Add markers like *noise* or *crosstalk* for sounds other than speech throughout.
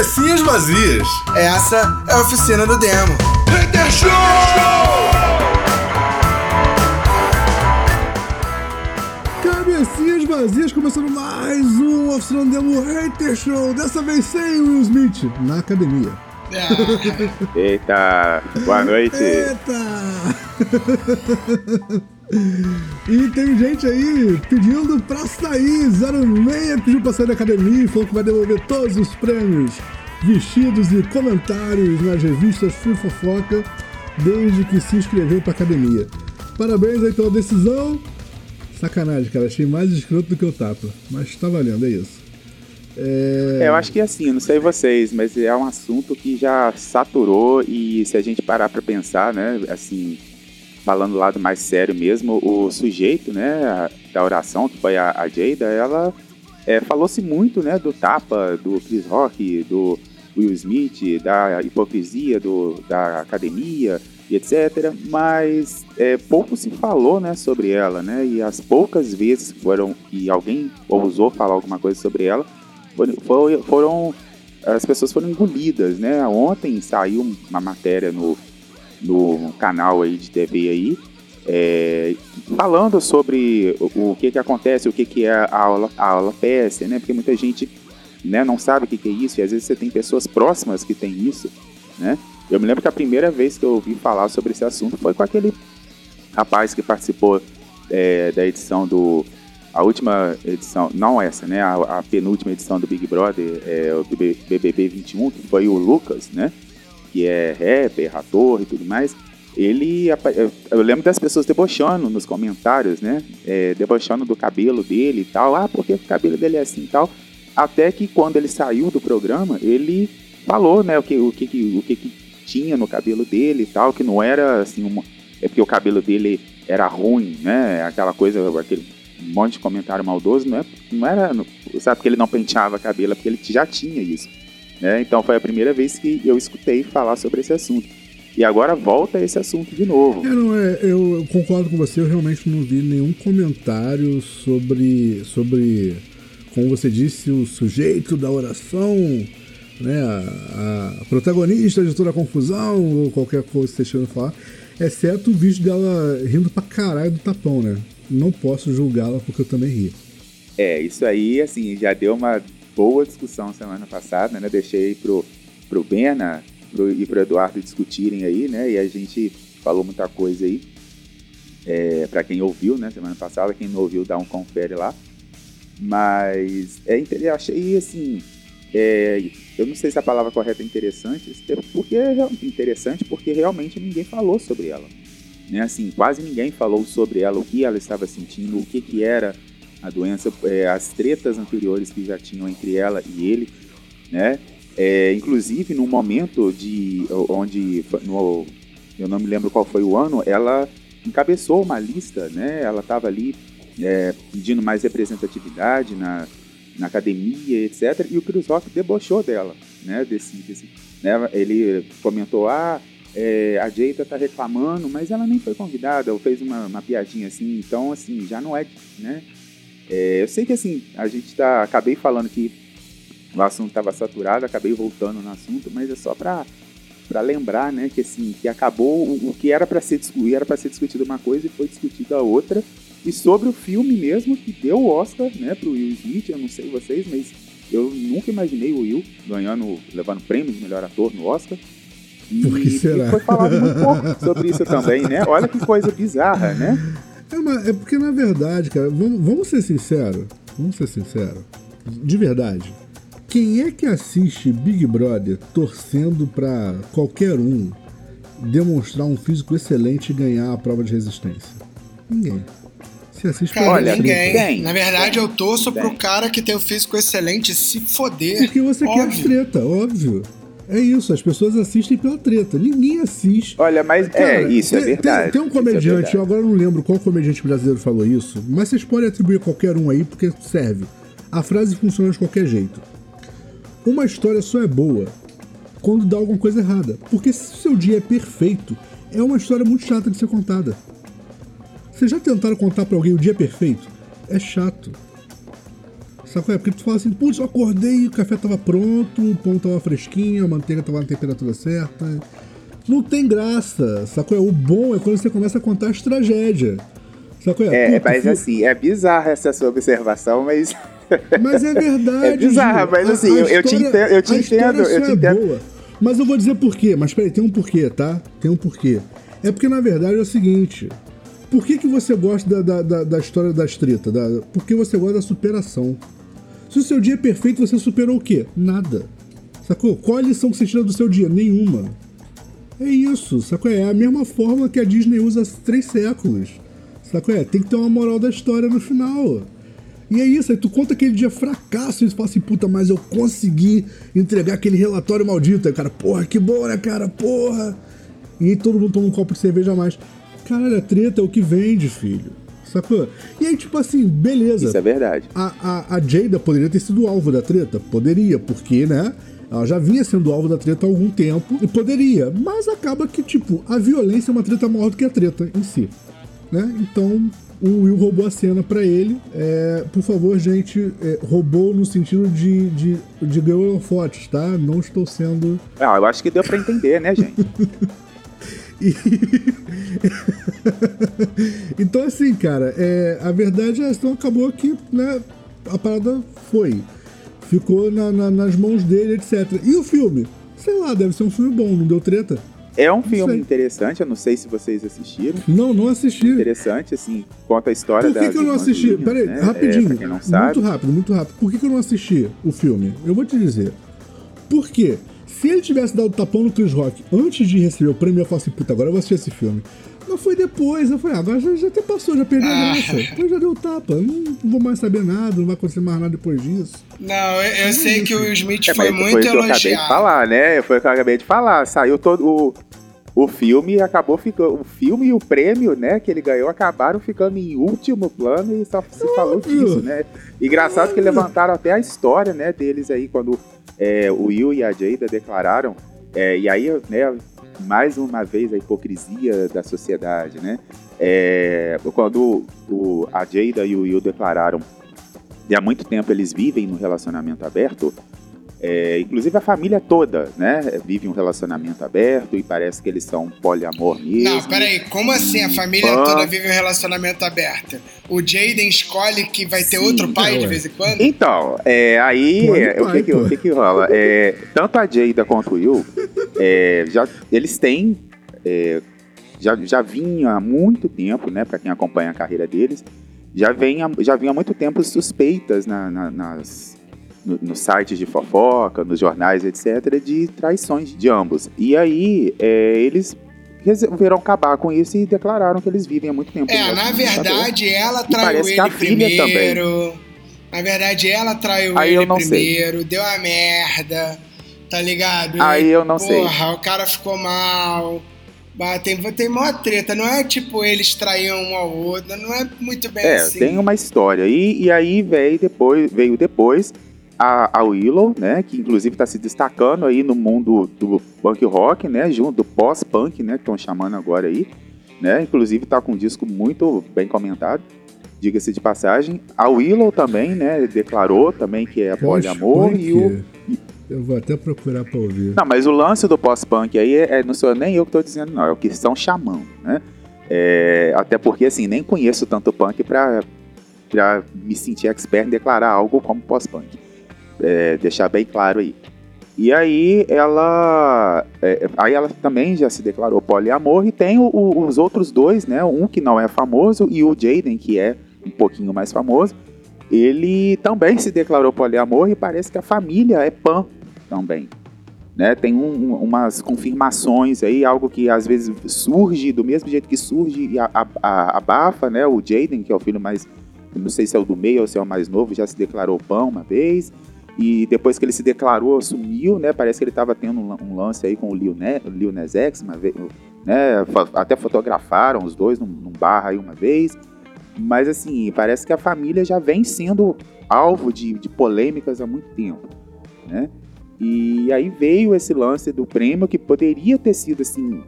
Cabecinhas vazias. Essa é a oficina do demo. Hater Show! Cabecinhas vazias, começando mais um Oficina do Demo Hater Show. Dessa vez sem Will Smith, na academia. *laughs* Eita, boa noite. Eita! *laughs* E tem gente aí pedindo pra sair. 06 pediu pra sair da academia e falou que vai devolver todos os prêmios, vestidos e comentários nas revistas Free Fofoca, desde que se inscreveu pra academia. Parabéns aí pela decisão. Sacanagem, cara. Achei mais escroto do que o tapa. Mas tá valendo, é isso. É... É, eu acho que assim, não sei vocês, mas é um assunto que já saturou e se a gente parar pra pensar, né, assim, falando do lado mais sério mesmo, o sujeito, né, a- da oração, que foi a, a Jada, ela é, falou-se muito, né, do tapa, do Chris Rock, do Will Smith, da hipocrisia do, da academia e etc. Mas é, pouco se falou, né, sobre ela, né, e as poucas vezes foram que alguém ousou falar alguma coisa sobre ela, foram, foram as pessoas foram engolidas, né? Ontem saiu uma matéria no, no canal aí de TV aí, é, falando sobre o, o que que acontece, o que que é a aula, a aula PS, né? Porque muita gente né, não sabe o que que é isso e às vezes você tem pessoas próximas que tem isso, né? Eu me lembro que a primeira vez que eu ouvi falar sobre esse assunto foi com aquele rapaz que participou é, da edição do a última edição, não essa, né? A, a penúltima edição do Big Brother, é, o BB BBB 21, que foi o Lucas, né? Que é rapper, ator e tudo mais. Ele, eu- lembro das pessoas debochando nos comentários, né? É, debochando do cabelo dele e tal. Ah, porque o cabelo dele é assim e tal. Até que quando ele saiu do programa, ele falou, né? O que, o que, que- o que, que tinha no cabelo dele e tal, que não era assim uma, é porque o cabelo dele era ruim, né? Aquela coisa, aquele monte de comentário maldoso, não, é, não era, sabe, porque ele não penteava cabelo, é porque ele já tinha isso, né? Então foi a primeira vez que eu escutei falar sobre esse assunto. E agora volta esse assunto de novo. É, não, é, eu concordo com você, eu realmente não vi nenhum comentário sobre, sobre como você disse, o sujeito da oração, né, a, a protagonista de toda a confusão, ou qualquer coisa que você esteja falar, exceto o vídeo dela rindo pra caralho do tapão, né? Não posso julgá-la porque eu também ri. É, isso aí, assim, já deu uma boa discussão semana passada, né? Deixei pro, pro Bena pro, e pro Eduardo discutirem aí, né? E a gente falou muita coisa aí. É, para quem ouviu, né, semana passada, quem não ouviu, dá um confere lá. Mas é, eu achei assim. é, eu não sei se a palavra correta é interessante, porque é interessante porque realmente ninguém falou sobre ela. Né? Assim, quase ninguém falou sobre ela, o que ela estava sentindo, o que, que era a doença, é, as tretas anteriores que já tinham entre ela e ele, né? É, inclusive, num momento de onde, no, eu não me lembro qual foi o ano, ela encabeçou uma lista, né? Ela estava ali é, pedindo mais representatividade na, na academia, etc. E o Chris Rock debochou dela, né? Desse, desse, né? Ele comentou, ah, é, a Jada tá reclamando, mas ela nem foi convidada, ou fez uma, uma piadinha assim, então assim, já não é, né? É, eu sei que assim, a gente tá. Acabei falando que o assunto estava saturado, acabei voltando no assunto, mas é só para para lembrar, né, que assim, que acabou o, o que era para ser era para ser discutido uma coisa e foi discutida a outra. E sobre o filme mesmo que deu o Oscar, né, pro Will Smith, eu não sei vocês, mas eu nunca imaginei o Will ganhando, levando prêmio de melhor ator no Oscar. E, Por que será? e foi falado muito pouco sobre isso também, né? Olha que coisa bizarra, né? É, é porque, na verdade, cara, vamos, vamos ser sinceros. Vamos ser sinceros. De verdade. Quem é que assiste Big Brother torcendo pra qualquer um demonstrar um físico excelente e ganhar a prova de resistência? Ninguém. Você assiste Cara, Olha, ninguém. tem, Na verdade, tem, eu torço pro cara que tem o físico excelente se foder. Porque você quer Óbvio. treta, óbvio. É isso, as pessoas assistem pela treta. Ninguém assiste. Olha, mas Cara, é, isso é tem- verdade. Tem, tem um é comediante, verdade. eu agora não lembro qual comediante brasileiro falou isso, mas vocês podem atribuir a qualquer um aí porque serve. A frase funciona de qualquer jeito. Uma história só é boa quando dá alguma coisa errada. Porque se o seu dia é perfeito, é uma história muito chata de ser contada. Vocês já tentaram contar pra alguém o dia perfeito? É chato. Sabe é? Porque tu fala assim, putz, eu acordei, o café tava pronto, o pão tava fresquinho, a manteiga tava na temperatura certa. Não tem graça, sacou? É? O bom é quando você começa a contar as tragédias. Sacou? É, é mas assim, é bizarra essa sua observação, mas. *laughs* Mas é verdade. *laughs* é bizarra, mas assim, a, a eu, história, te entendo, eu te entendo, eu te é entendo. Boa. Mas eu vou dizer por quê. Mas peraí, tem um porquê, tá? Tem um porquê. É porque, na verdade, é o seguinte. Por que, que você gosta da, da, da, história da estrita? Da, porque você gosta da superação. Se o seu dia é perfeito, você superou o quê? Nada. Sacou? Qual a lição que você tira do seu dia? Nenhuma. É isso, sacou? É a mesma forma que a Disney usa há três séculos. Sacou? É, tem que ter uma moral da história no final. E é isso, aí tu conta aquele dia fracasso e fala assim, puta, mas eu consegui entregar aquele relatório maldito. Aí, cara, porra, que bom, né, cara? Porra. E aí todo mundo toma um copo de cerveja a mais. Caralho, a treta é o que vende, filho. Sacou? E aí, tipo assim, beleza. Isso é verdade. A, a, a Jada poderia ter sido alvo da treta? Poderia, porque, né? Ela já vinha sendo alvo da treta há algum tempo e poderia, mas acaba que, tipo, a violência é uma treta maior do que a treta em si. Né? Então, o Will roubou a cena para ele. É, por favor, gente, é, roubou no sentido de, de, de ganhou fotos, tá? Não estou sendo. Ah, eu acho que deu para entender, né, gente? *laughs* E... *laughs* então, assim, cara, é, a verdade é então acabou que né, a parada foi. Ficou na, na, nas mãos dele, etc. E o filme? Sei lá, deve ser um filme bom, não deu treta? É um filme interessante, eu não sei se vocês assistiram. Não, não assisti. Interessante, assim, conta a história Por que, que eu não assisti? Peraí, né? rapidinho. É, muito rápido, muito rápido. Por que, que eu não assisti o filme? Eu vou te dizer. Por quê? Se ele tivesse dado tapão no Chris Rock antes de receber o prêmio, eu falar assim, puta, agora eu vou assistir esse filme. Mas foi depois, eu falei, ah, agora já, já até passou, já perdeu a ah. graça. Então já deu tapa, não vou mais saber nada, não vai acontecer mais nada depois disso. Não, eu, eu sei que o Will Smith é, foi muito elogiado. Foi o que eu acabei de falar, né? Foi o que eu acabei de falar. Saiu todo o, o filme acabou ficando. O filme e o prêmio, né, que ele ganhou acabaram ficando em último plano e só se falou disso, né? Engraçado que levantaram até a história, né, deles aí, quando é, o Will e a Jada declararam, é, e aí, né, mais uma vez a hipocrisia da sociedade, né? É, quando o, a Jada e o Will declararam que há muito tempo eles vivem no relacionamento aberto, é, inclusive a família toda, né, vive um relacionamento aberto e parece que eles são poliamor mesmo. Não, peraí, como assim a família toda vive um relacionamento aberto? O Jaden escolhe que vai ter Sim, outro pai de vez em quando? Então, é, aí é, o, que, que, o que, que rola? É, tanto a Jada quanto o Will, é, já, eles têm, é, já, já vinha há muito tempo, né, para quem acompanha a carreira deles, já vem, já vinha há muito tempo suspeitas na, na, nas nos no sites de fofoca, nos jornais, etc., de traições de ambos. E aí, é, eles resolveram acabar com isso e declararam que eles vivem há muito tempo. É, na verdade, ela traiu ele primeiro. Também. Na verdade, ela traiu aí ele primeiro, sei. deu a merda, tá ligado? Aí e, eu não porra, sei. Porra, o cara ficou mal. Tem, tem maior treta, não é tipo eles traíam um ao outro, não é muito bem é, assim. tem uma história. E, e aí veio depois, veio depois a, a Willow, né, que inclusive está se destacando aí no mundo do punk rock, né, junto do pós-punk, né, que estão chamando agora aí, né, inclusive está com um disco muito bem comentado, diga-se de passagem. A Willow também, né, declarou também que é poliamor e o... Eu vou até procurar para ouvir. Não, mas o lance do pós-punk aí é, é, não sou nem eu que estou dizendo, não, é o que estão chamando, né? É, até porque, assim, nem conheço tanto punk para me sentir expert em declarar algo como pós-punk é, deixar bem claro aí. E aí ela, é, aí ela também já se declarou poliamor e tem o, o, os outros dois, né? Um que não é famoso e o Jaden que é um pouquinho mais famoso. Ele também se declarou poliamor e parece que a família é pan também. Né, tem um, umas confirmações aí, algo que às vezes surge do mesmo jeito que surge e abafa, né? O Jaden, que é o filho mais, não sei se é o do meio ou se é o mais novo, já se declarou pan uma vez. E depois que ele se declarou, sumiu, né? Parece que ele estava tendo um, lance aí com o Lil, Lil Nas X, uma vez, né? Até fotografaram os dois num, num bar aí uma vez. Mas assim, parece que a família já vem sendo alvo de, de polêmicas há muito tempo, né? E aí veio esse lance do prêmio que poderia ter sido assim,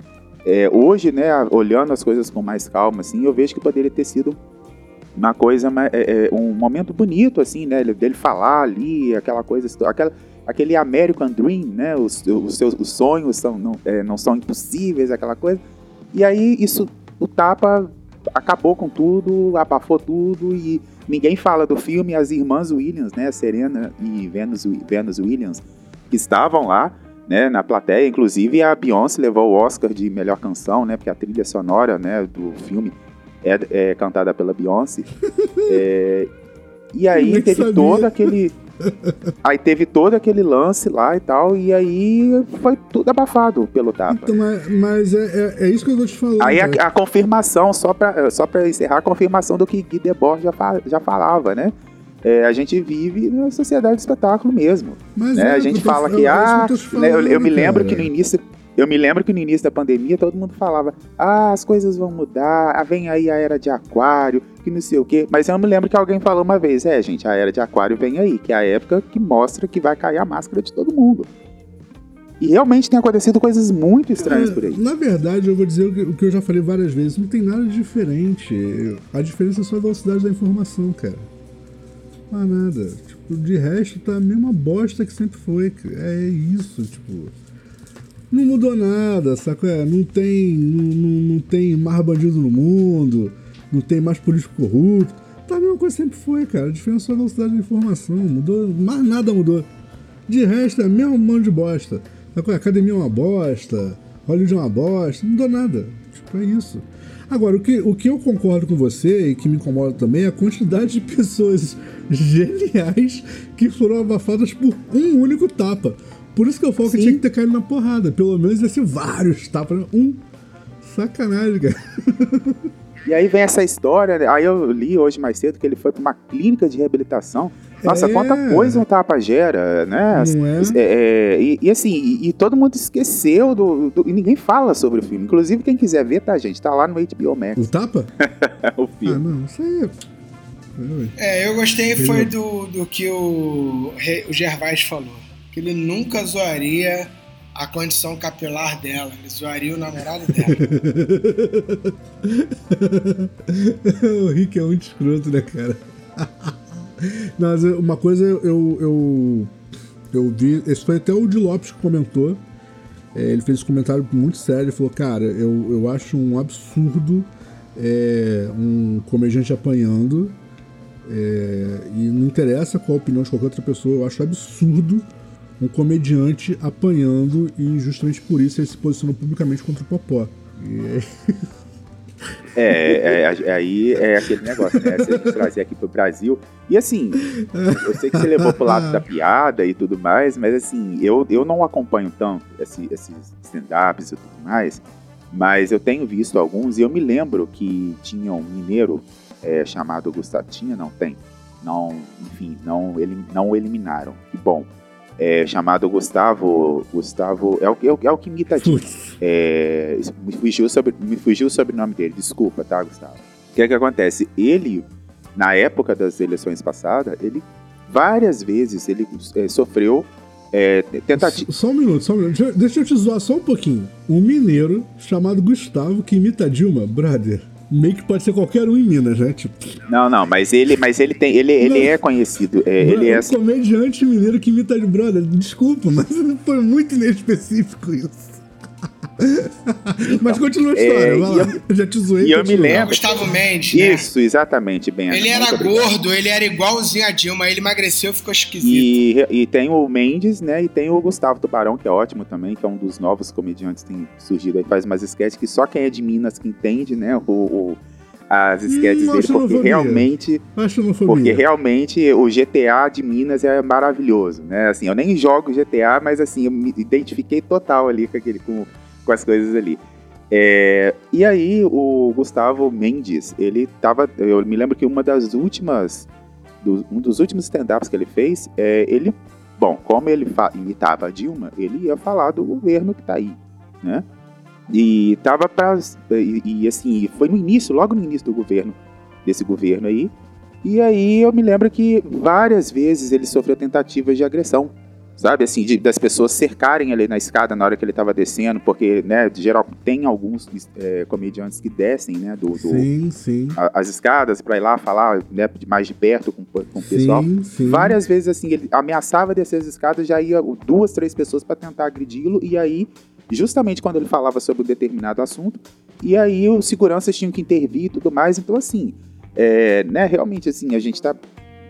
é, hoje, né, olhando as coisas com mais calma, assim, eu vejo que poderia ter sido uma coisa, é, é, um momento bonito, assim, né? Dele falar ali, aquela coisa, aquela, aquele American Dream, né? Os, os seus os sonhos são, não, é, não são impossíveis, aquela coisa. E aí isso, o tapa acabou com tudo, abafou tudo e ninguém fala do filme. As irmãs Williams, né? Serena e Venus, Venus Williams, que estavam lá, né? Na plateia, inclusive a Beyoncé levou o Oscar de melhor canção, né? Porque a trilha sonora, né? Do filme é, é cantada pela Beyoncé. *laughs* é, e aí teve sabia. todo aquele aí teve todo aquele lance lá e tal, e aí foi tudo abafado pelo tapa. Então, mas, mas é, é, é, isso que eu tô te falando. Aí a, a, confirmação, só pra, só pra encerrar, a confirmação do que Guy Debord já, já falava, né? É, a gente vive na sociedade do espetáculo mesmo. Mas né? é, a gente fala que, ah, eu, né, eu, eu me lembro que no início eu me lembro que no início da pandemia todo mundo falava: ah, as coisas vão mudar, ah, vem aí a era de aquário, que não sei o quê. Mas eu me lembro que alguém falou uma vez: é, gente, a era de aquário vem aí, que é a época que mostra que vai cair a máscara de todo mundo. E realmente tem acontecido coisas muito estranhas é, por aí. Na verdade, eu vou dizer o que, o que eu já falei várias vezes: não tem nada de diferente. A diferença é só a velocidade da informação, cara. Não há nada. Tipo, de resto, tá a mesma bosta que sempre foi. É isso, tipo não mudou nada, saco? É, não tem, não, não, tem mais bandido no mundo, não tem mais político corrupto. Tá a mesma coisa sempre foi, cara. A diferença é só a velocidade da informação. Mudou, mais nada mudou. De resto, é mesmo mão de bosta. Saco? A academia é uma bosta, Hollywood é uma bosta, não mudou nada. Tipo, é isso. Agora, o que, o que eu concordo com você e que me incomoda também é a quantidade de pessoas *laughs* geniais que foram abafadas por um único tapa. Por isso que eu falo Sim. que tinha que ter caído na porrada. Pelo menos ia ser vários tapas. Um. Sacanagem, cara. *laughs* E aí vem essa história, né? aí eu li hoje mais cedo que ele foi para uma clínica de reabilitação. Nossa, é. quanta coisa um tapa gera, né? Não é? é, é e, e, assim, e, e, todo mundo esqueceu do, do, E ninguém fala sobre o filme. Inclusive, quem quiser ver, tá, gente? Tá lá no HBO Max. O tapa? *laughs* o filme. Ah, não, isso aí é. É, eu gostei foi do, do que o, o Gervais falou que ele nunca zoaria a condição capilar dela. Ele zoaria o namorado dela. *laughs* o Rick é muito escroto, né, cara? *laughs* Mas uma coisa eu, eu, eu vi. Esse foi até o de Lopes que comentou. É, ele fez esse comentário muito sério. Ele falou: Cara, eu, eu acho um absurdo é, um comediante apanhando. É, e não interessa qual a opinião de qualquer outra pessoa, eu acho absurdo um comediante apanhando e justamente por isso ele se posicionou publicamente contra o Popó. É, é, é, aí é aquele negócio, né? Gente trazer aqui pro Brasil. E assim, eu sei que você levou pro lado da piada e tudo mais, mas assim, eu, eu não acompanho tanto esse, esses stand-ups e tudo mais, mas eu tenho visto alguns e eu me lembro que tinha um mineiro é, chamado Gustavo. Tinha, não tem. Não, enfim, não, ele, não eliminaram. Que bom é, chamado Gustavo. Gustavo. É o, é o, é o que imita aqui. É, me, fugiu sobre, me fugiu o sobrenome dele, desculpa, tá, Gustavo? O que é que acontece? Ele, na época das eleições passadas, ele várias vezes ele é, sofreu é, tentativa. Só um minuto, só um minuto. Deixa eu te zoar só um pouquinho. Um mineiro chamado Gustavo que imita Dilma, brother meio que pode ser qualquer um em Minas, né? Tipo... Não, não, mas ele, mas ele tem, ele, ele é conhecido. É, ele é um assim... comediante mineiro que imita de brother. Desculpa, mas *laughs* foi muito inespecífico isso. Então, *laughs* Mas continua a história, é, vai lá. Eu, já te zoei. E eu me lembro. Gustavo Mendes. Né? Isso, exatamente, bem. Ele era gordo, ele era igualzinho a Dilma, ele emagreceu ficou esquisito. E, e tem o Mendes, né? E tem o Gustavo Tubarão, que é ótimo também, que é um dos novos comediantes que tem surgido aí, faz umas sketches que só quem é de Minas que entende, né? O, o as sketches hum, dele, porque realmente. Porque realmente o GTA de Minas é maravilhoso, né? Assim, eu nem jogo GTA, mas assim, eu me identifiquei total ali com aquele. Com, com as coisas ali. É, e aí o Gustavo Mendes, ele tava. Eu me lembro que uma das últimas. Do, um dos últimos stand-ups que ele fez, é, ele. Bom, como ele imitava a Dilma, ele ia falar do governo que tá aí, né? E tava pra. E, e assim, foi no início, logo no início do governo, desse governo aí. E aí eu me lembro que várias vezes ele sofreu tentativas de agressão sabe, assim, de, das pessoas cercarem ele na escada na hora que ele estava descendo, porque, né, geral, tem alguns é, comediantes que descem, né, do, do sim, sim. A, as escadas para ir lá falar, né, mais de perto com, com o pessoal. Sim. Várias vezes, assim, ele ameaçava descer as escadas, já ia duas, três pessoas para tentar agredi-lo, e aí, justamente quando ele falava sobre um determinado assunto, e aí os seguranças tinham que intervir e tudo mais, então, assim, é, né, realmente, assim, a gente tá,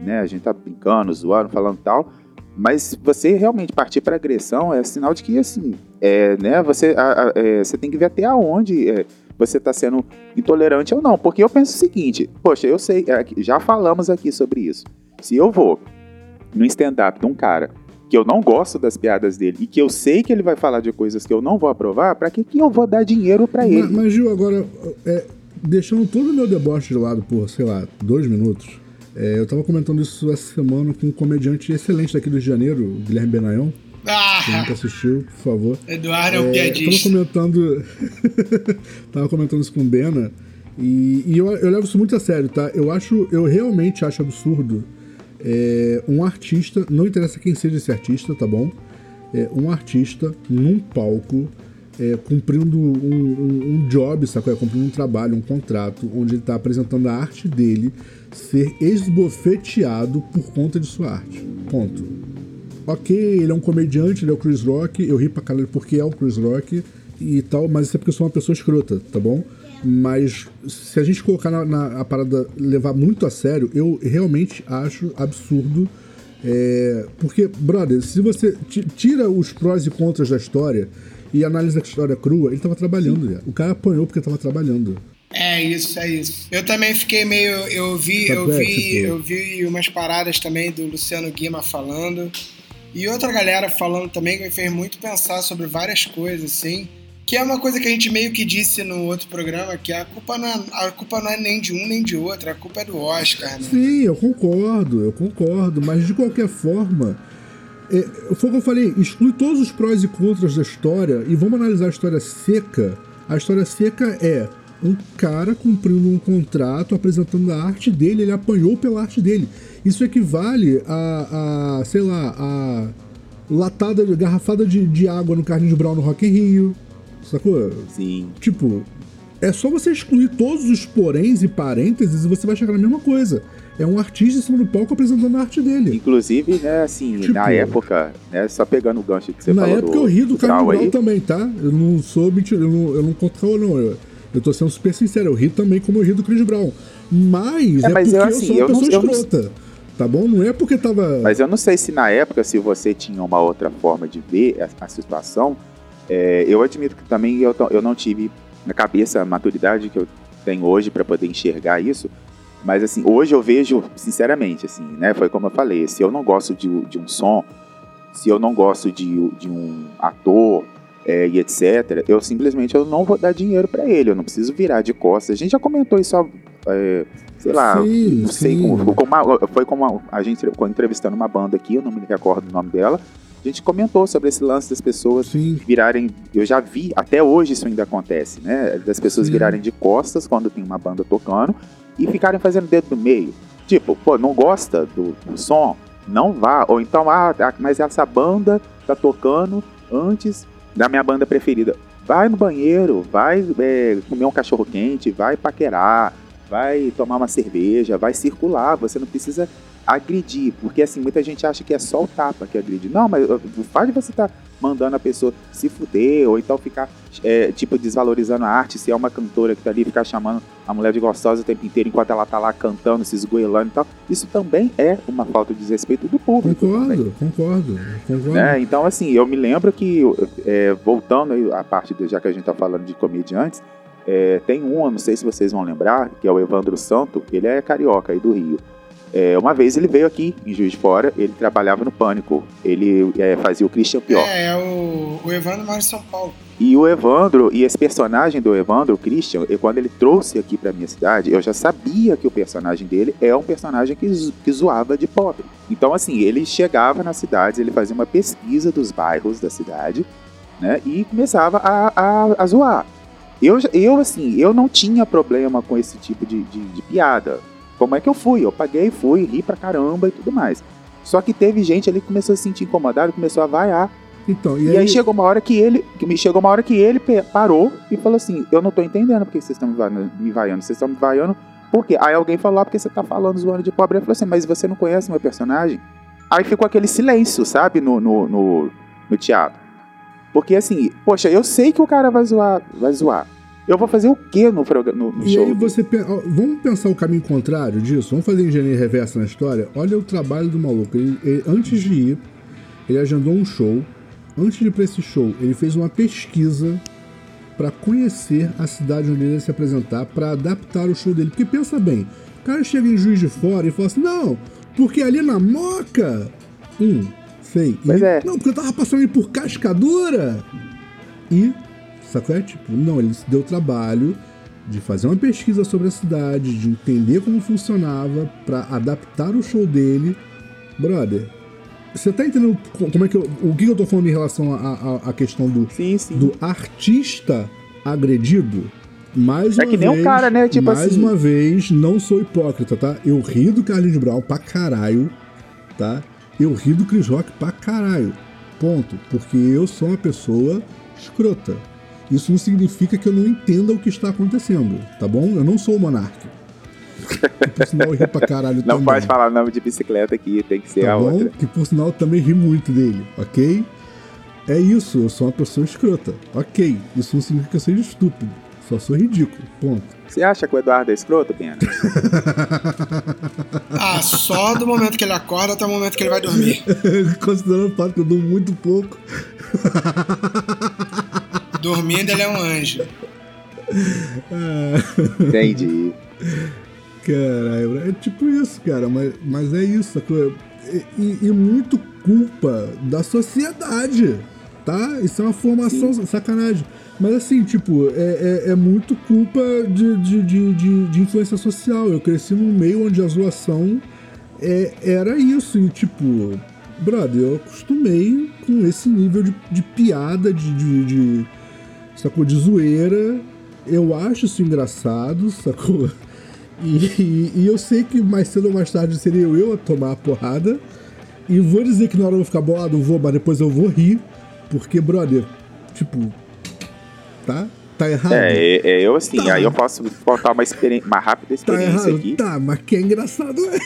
né, a gente tá brincando, zoando, falando tal, mas você realmente partir para agressão é sinal de que, assim, é, né, você, a, a, é, você tem que ver até aonde é, você está sendo intolerante ou não. Porque eu penso o seguinte, poxa, eu sei, é, já falamos aqui sobre isso. Se eu vou no stand-up de um cara que eu não gosto das piadas dele e que eu sei que ele vai falar de coisas que eu não vou aprovar, para que, que eu vou dar dinheiro para ele? Mas, mas, Gil, agora, é, deixando todo o meu deboche de lado por, sei lá, dois minutos, é, eu tava comentando isso essa semana com um comediante excelente daqui do Rio de Janeiro, o Guilherme Benayon. Ah! Quem nunca assistiu, por favor. Eduardo é, o piadista. Tava comentando, *laughs* tava comentando isso com o Bena. E, e eu, eu, levo isso muito a sério, tá? Eu acho, eu realmente acho absurdo é, um artista, não interessa quem seja esse artista, tá bom? É, um artista num palco é, cumprindo um, um, um job, sacou? É, cumprindo um trabalho, um contrato, onde ele está apresentando a arte dele ser esbofeteado por conta de sua arte. Ponto. Ok, ele é um comediante, ele é o Chris Rock, eu ri pra caralho porque é o Chris Rock e tal, mas isso é porque eu sou uma pessoa escrota, tá bom? Mas se a gente colocar na, na a parada, levar muito a sério, eu realmente acho absurdo. É, porque, brother, se você tira os prós e contras da história e analisa a história crua, ele tava trabalhando. O cara apanhou porque tava trabalhando. É isso, é isso. Eu também fiquei meio. Eu vi, eu vi, tipo... eu vi umas paradas também do Luciano Guima falando. E outra galera falando também que me fez muito pensar sobre várias coisas, assim. Que é uma coisa que a gente meio que disse no outro programa, que a culpa não é, a culpa não é nem de um nem de outro, a culpa é do Oscar, né? Sim, eu concordo, eu concordo. Mas de qualquer forma, é, foi o que eu falei, exclui todos os prós e contras da história e vamos analisar a história seca. A história seca é um cara cumprindo um contrato, apresentando a arte dele, ele apanhou pela arte dele. Isso equivale a, a sei lá, a latada, garrafada de, de água no Carlinhos Brown no Rock in Rio, sacou? Sim. Tipo, é só você excluir todos os poréns e parênteses e você vai chegar na mesma coisa. É um artista em cima do palco apresentando a arte dele. Inclusive, né, assim, tipo, na época, né, só pegando o gancho que você na falou. Na época do, eu ri do Carlinhos Brown também, tá? Eu não sou mentira, eu não, eu não conto não. Eu, eu tô sendo super sincero, eu ri também como eu ri do Chris Brown. Mas é, é mas porque eu, assim, eu sou uma eu pessoa não, escrota. Não... Tá bom? Não é porque tava. Mas eu não sei se na época, se você tinha uma outra forma de ver a, a situação. É, eu admito que também eu, eu não tive na cabeça a maturidade que eu tenho hoje para poder enxergar isso. Mas assim, hoje eu vejo, sinceramente, assim, né? Foi como eu falei, se eu não gosto de, de um som, se eu não gosto de, de um ator, é, e etc., eu simplesmente eu não vou dar dinheiro para ele, eu não preciso virar de costas. A gente já comentou isso, é, sei lá, sim, não sei sim. como, como foi como a gente entrevistando uma banda aqui, eu não me recordo o nome dela. A gente comentou sobre esse lance das pessoas sim. virarem. Eu já vi, até hoje isso ainda acontece, né? Das pessoas virarem de costas quando tem uma banda tocando e ficarem fazendo dedo no meio. Tipo, pô, não gosta do, do som? Não vá. Ou então, ah, mas essa banda tá tocando antes da minha banda preferida. Vai no banheiro, vai é, comer um cachorro quente, vai paquerar, vai tomar uma cerveja, vai circular. Você não precisa agredir, porque assim, muita gente acha que é só o tapa que agride. Não, mas o fato de você estar tá mandando a pessoa se fuder, ou então ficar, é, tipo, desvalorizando a arte, se é uma cantora que tá ali, ficar chamando a mulher de gostosa o tempo inteiro enquanto ela tá lá cantando, se esgoelando e tal, isso também é uma falta de desrespeito do público. Concordo, concordo, concordo. É, então, assim, eu me lembro que, é, voltando aí a parte, do, já que a gente tá falando de comediantes, é, tem um, não sei se vocês vão lembrar, que é o Evandro Santo, ele é carioca aí do Rio. É, uma vez ele veio aqui em Juiz de Fora, ele trabalhava no Pânico. Ele é, fazia o Christian Pior. É, é o, o Evandro mora em São Paulo. E o Evandro, e esse personagem do Evandro, o Christian, quando ele trouxe aqui pra minha cidade, eu já sabia que o personagem dele é um personagem que, que zoava de pobre. Então, assim, ele chegava nas cidades, ele fazia uma pesquisa dos bairros da cidade, né, e começava a, a, a zoar. Eu, eu, assim, eu não tinha problema com esse tipo de, de, de piada. Como é que eu fui? Eu paguei, fui, ri pra caramba e tudo mais. Só que teve gente ali que começou a se sentir incomodado, começou a vaiar. Então, e, e aí... aí... chegou uma hora que ele, que chegou uma hora que ele parou e falou assim: "Eu não tô entendendo porque vocês estão me vaiando, vocês estão me vaiando por quê? Aí alguém falou: ah, porque você tá falando zoando de pobre". Ele falou assim: "Mas você não conhece meu personagem?" Aí ficou aquele silêncio, sabe, no, no, no, no teatro. Porque assim, poxa, eu sei que o cara vai zoar, vai zoar. Eu vou fazer o quê no, no, no e show? Aí você vamos pensar o caminho contrário disso? Vamos fazer engenharia reversa na história? Olha o trabalho do maluco. Ele, ele, antes de ir, ele agendou um show. Antes de ir para esse show, ele fez uma pesquisa para conhecer a cidade onde ele ia se apresentar, para adaptar o show dele. Porque pensa bem, o cara chega em Juiz de Fora e fala assim: não, porque ali na Moca. Hum, sei. Pois e, é. Não, porque eu tava passando ali por Cascadura. E Sacou? É tipo, não, ele se deu trabalho de fazer uma pesquisa sobre a cidade, de entender como funcionava, para adaptar o show dele. Brother, você tá entendendo como é que eu, o que eu tô falando em relação à questão do, sim, sim. do artista agredido? Mais é uma que nem vez, um cara, né? Tipo mais assim. uma vez, não sou hipócrita, tá? Eu ri do Carlinhos Brown pra caralho, tá? Eu ri do Chris Rock pra caralho. Ponto. Porque eu sou uma pessoa escrota. Isso não significa que eu não entenda o que está acontecendo, tá bom? Eu não sou o monarca. Sinal eu ri pra caralho Não também. pode falar nome de bicicleta aqui, tem que ser tá a bom? outra. Que por sinal eu também ri muito dele, ok? É isso, eu sou uma pessoa escrota. Ok, isso não significa que eu seja estúpido. Só sou ridículo, ponto. Você acha que o Eduardo é escroto, Pena? *laughs* ah, só do momento que ele acorda até o momento que ele vai dormir. *laughs* Considerando o fato que eu durmo muito pouco. Dormindo, ele é um anjo. *laughs* Entendi. Caralho, é tipo isso, cara, mas, mas é isso, e, e, e, muito culpa da sociedade, tá? Isso é uma formação, Sim. sacanagem. Mas assim, tipo, é, é, é muito culpa de, de, de, de, de influência social. Eu cresci num meio onde a zoação é, era isso, e tipo, brother, eu acostumei com esse nível de, de piada, de, de, de sacou? De zoeira. Eu acho isso engraçado, sacou? E, e, eu sei que mais cedo ou mais tarde seria eu a tomar a porrada. E vou dizer que na hora eu vou ficar bolado, eu vou, mas depois eu vou rir. Porque, brother, tipo. Tá? Tá errado. É, é, é eu assim, tá. aí eu posso contar uma, experiência, uma rápida experiência tá errado, aqui. Tá, mas que é engraçado é.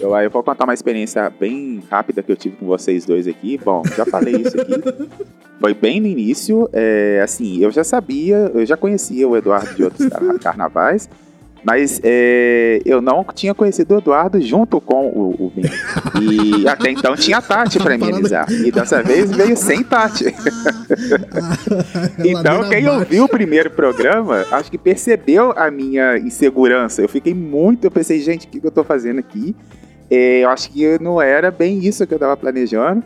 Eu, eu vou contar uma experiência bem rápida que eu tive com vocês dois aqui. Bom, já falei isso aqui. *laughs* Foi bem no início. É, assim, eu já sabia, eu já conhecia o Eduardo de outros carnavais. Mas é, eu não tinha conhecido o Eduardo junto com o, o Vini. E *laughs* até então tinha a Tati para amenizar. E dessa vez veio sem Tati. *laughs* então, quem ouviu o primeiro programa, acho que percebeu a minha insegurança. Eu fiquei muito. Eu pensei, gente, o que eu tô fazendo aqui? É, eu acho que não era bem isso que eu tava planejando.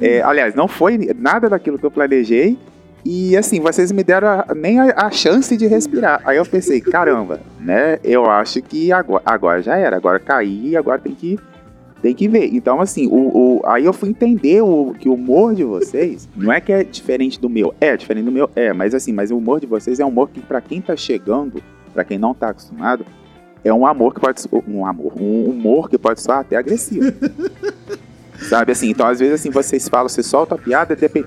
É, aliás, não foi nada daquilo que eu planejei. E assim, vocês me deram a, nem a, a, chance de respirar. Aí eu pensei, caramba, né? Eu acho que agora, agora já era, agora caí e agora tem que, tem que ver. Então, assim, o, o, aí eu fui entender o, que o humor de vocês não é que é diferente do meu. É, diferente do meu, é, mas assim, mas o humor de vocês é um humor que, para quem tá chegando, para quem não tá acostumado, é um amor que pode um amor, um humor que pode soar até agressivo. *laughs* Sabe assim, então às vezes assim, vocês falam, você solta a piada, depende,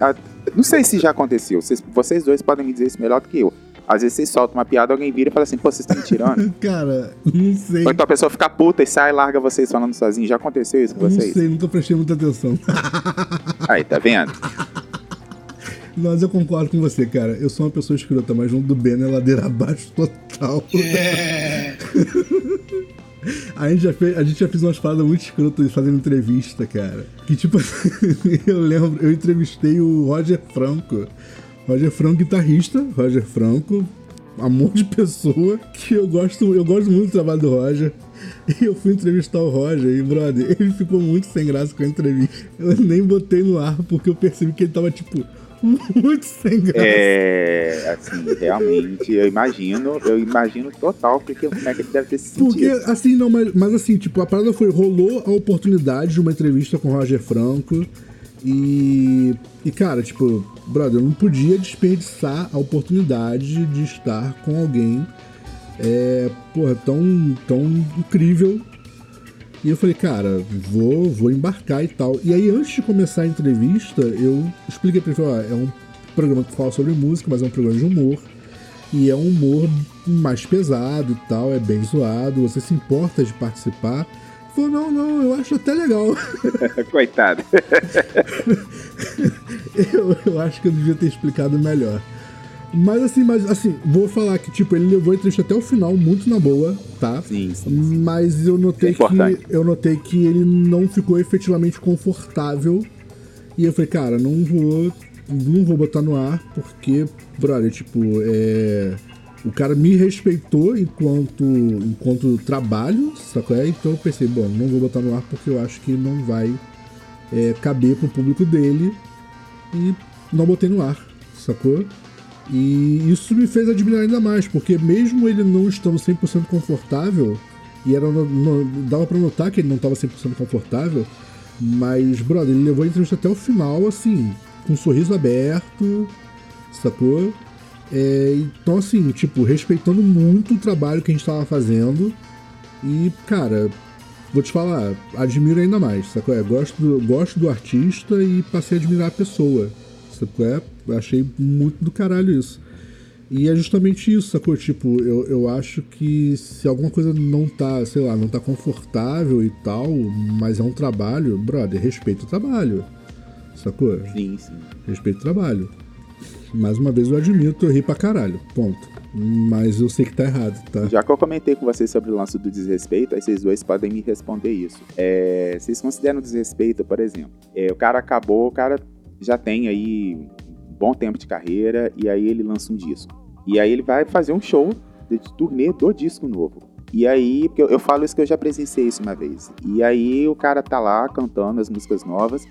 não sei se já aconteceu, vocês, vocês dois podem me dizer isso melhor do que eu. Às vezes vocês soltam uma piada, alguém vira e fala assim, pô, vocês estão me tirando? *laughs* Cara, não sei. Ou então a pessoa fica puta e sai e larga vocês falando sozinho. Já aconteceu isso com vocês? Não sei, nunca prestei muita atenção. *laughs* Aí, tá vendo? Mas eu concordo com você, cara. Eu sou uma pessoa escrota, mas junto do Ben é ladeira abaixo total. É. *laughs* A gente, já fez, a gente já fez umas paradas muito escrotas fazendo entrevista, cara. Que tipo, *laughs* eu lembro, eu entrevistei o Roger Franco. Roger Franco, guitarrista, Roger Franco, amor de pessoa, que eu gosto, eu gosto muito do trabalho do Roger. E eu fui entrevistar o Roger e, brother, *laughs* ele ficou muito sem graça com a entrevista. Eu nem botei no ar porque eu percebi que ele tava, tipo, muito sem graça. É, assim, realmente, eu imagino, eu imagino total porque, como é que ele deve ter se sentido. Porque, assim, não, mas, mas assim, tipo, a parada foi, rolou a oportunidade de uma entrevista com o Roger Franco e, e cara, tipo, brother, eu não podia desperdiçar a oportunidade de estar com alguém, é, porra, tão, tão incrível E eu falei, cara, vou, vou embarcar e tal. E aí, antes de começar a entrevista, eu expliquei pra ele, falei, ah, é um programa que fala sobre música, mas é um programa de humor. E é um humor mais pesado e tal, é bem zoado, você se importa de participar. Ele falou, não, não, eu acho até legal. *laughs* Coitado. *laughs* eu, eu acho que eu devia ter explicado melhor. Mas assim, mas assim, vou falar que, tipo, ele levou a entrevista até o final, muito na boa, tá? Sim, sim. Mas eu notei é que. Eu notei que ele não ficou efetivamente confortável. E eu falei, cara, não vou. Não vou botar no ar, porque, brother, tipo, é. O cara me respeitou enquanto, enquanto trabalho, sacou? É? Então eu pensei, bom, não vou botar no ar porque eu acho que não vai é, caber pro público dele. E não botei no ar, sacou? E isso me fez admirar ainda mais, porque mesmo ele não estando 100% confortável, e era no, no, dava para notar que ele não estava 100% confortável, mas, brother, ele levou a entrevista até o final, assim, com um sorriso aberto, sacou? É, então, assim, tipo, respeitando muito o trabalho que a gente estava fazendo. E, cara, vou te falar, admiro ainda mais, sacou? É, gosto, do, gosto do artista e passei a admirar a pessoa, sacou? É, achei muito do caralho isso. E é justamente isso, sacou? Tipo, eu, eu acho que se alguma coisa não tá, sei lá, não tá confortável e tal, mas é um trabalho, brother, respeita o trabalho. Sacou? Sim, sim. Respeita o trabalho. Mais uma vez eu admito, eu ri pra caralho. Ponto. Mas eu sei que tá errado, tá? Já que eu comentei com vocês sobre o lance do desrespeito, aí vocês dois podem me responder isso. É, vocês consideram desrespeito, por exemplo? É, o cara acabou, o cara já tem aí bom tempo de carreira e aí ele lança um disco. E aí ele vai fazer um show de turnê do disco novo. E aí, porque eu, eu falo isso que eu já presenciei isso uma vez. E aí o cara tá lá cantando as músicas novas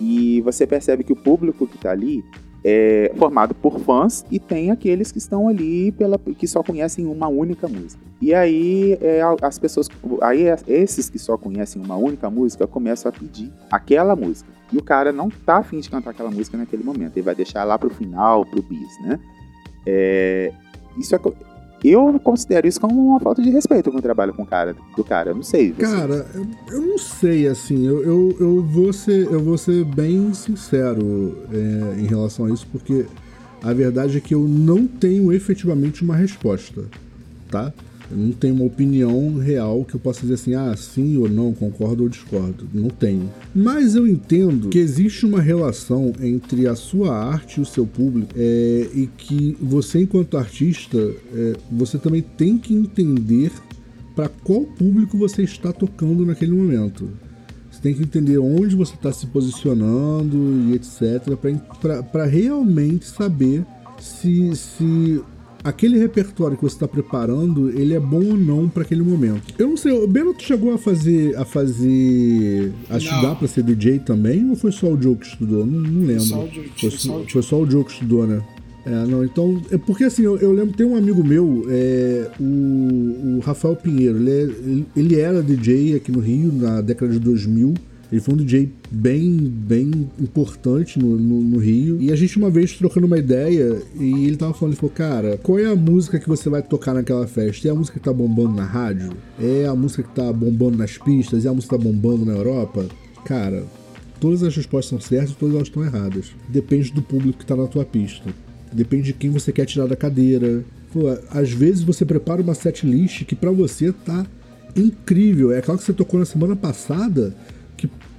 e você percebe que o público que tá ali é formado por fãs e tem aqueles que estão ali pela que só conhecem uma única música. E aí é, as pessoas, aí esses que só conhecem uma única música começam a pedir aquela música. E o cara não tá afim de cantar aquela música naquele momento. Ele vai deixar lá pro final, pro bis, né? É, isso é, eu considero isso como uma falta de respeito com o trabalho com o cara, do cara. Eu não sei. Você. Cara, eu, não sei, assim. Eu, eu, eu, vou, ser, eu vou ser bem sincero é, em relação a isso, porque a verdade é que eu não tenho efetivamente uma resposta, tá? Eu não tenho uma opinião real que eu possa dizer assim, ah, sim ou não, concordo ou discordo. Não tenho. Mas eu entendo que existe uma relação entre a sua arte e o seu público é, e que você, enquanto artista, é, você também tem que entender para qual público você está tocando naquele momento. Você tem que entender onde você está se posicionando e etc. para realmente saber se, se aquele repertório que você está preparando, ele é bom ou não para aquele momento. Eu não sei, o Beno chegou a fazer a fazer a estudar para ser DJ também ou foi só o Joe que estudou? Não, não lembro. Só Joe, foi, só, foi, só o Joe que estudou, né? É, não, então. É porque assim, eu, eu lembro, tem um amigo meu, é, o, o Rafael Pinheiro, ele, é, ele, ele era DJ aqui no Rio na década de 2000. Ele foi um DJ bem, bem importante no, no, no, Rio. E a gente uma vez trocando uma ideia e ele tava falando, ele falou, cara, qual é a música que você vai tocar naquela festa? É a música que tá bombando na rádio? É a música que tá bombando nas pistas? É a música que tá bombando na Europa? Cara, todas as respostas são certas e todas elas estão erradas. Depende do público que tá na tua pista. Depende de quem você quer tirar da cadeira. Pô, às vezes você prepara uma set list que para você tá incrível. É aquela que você tocou na semana passada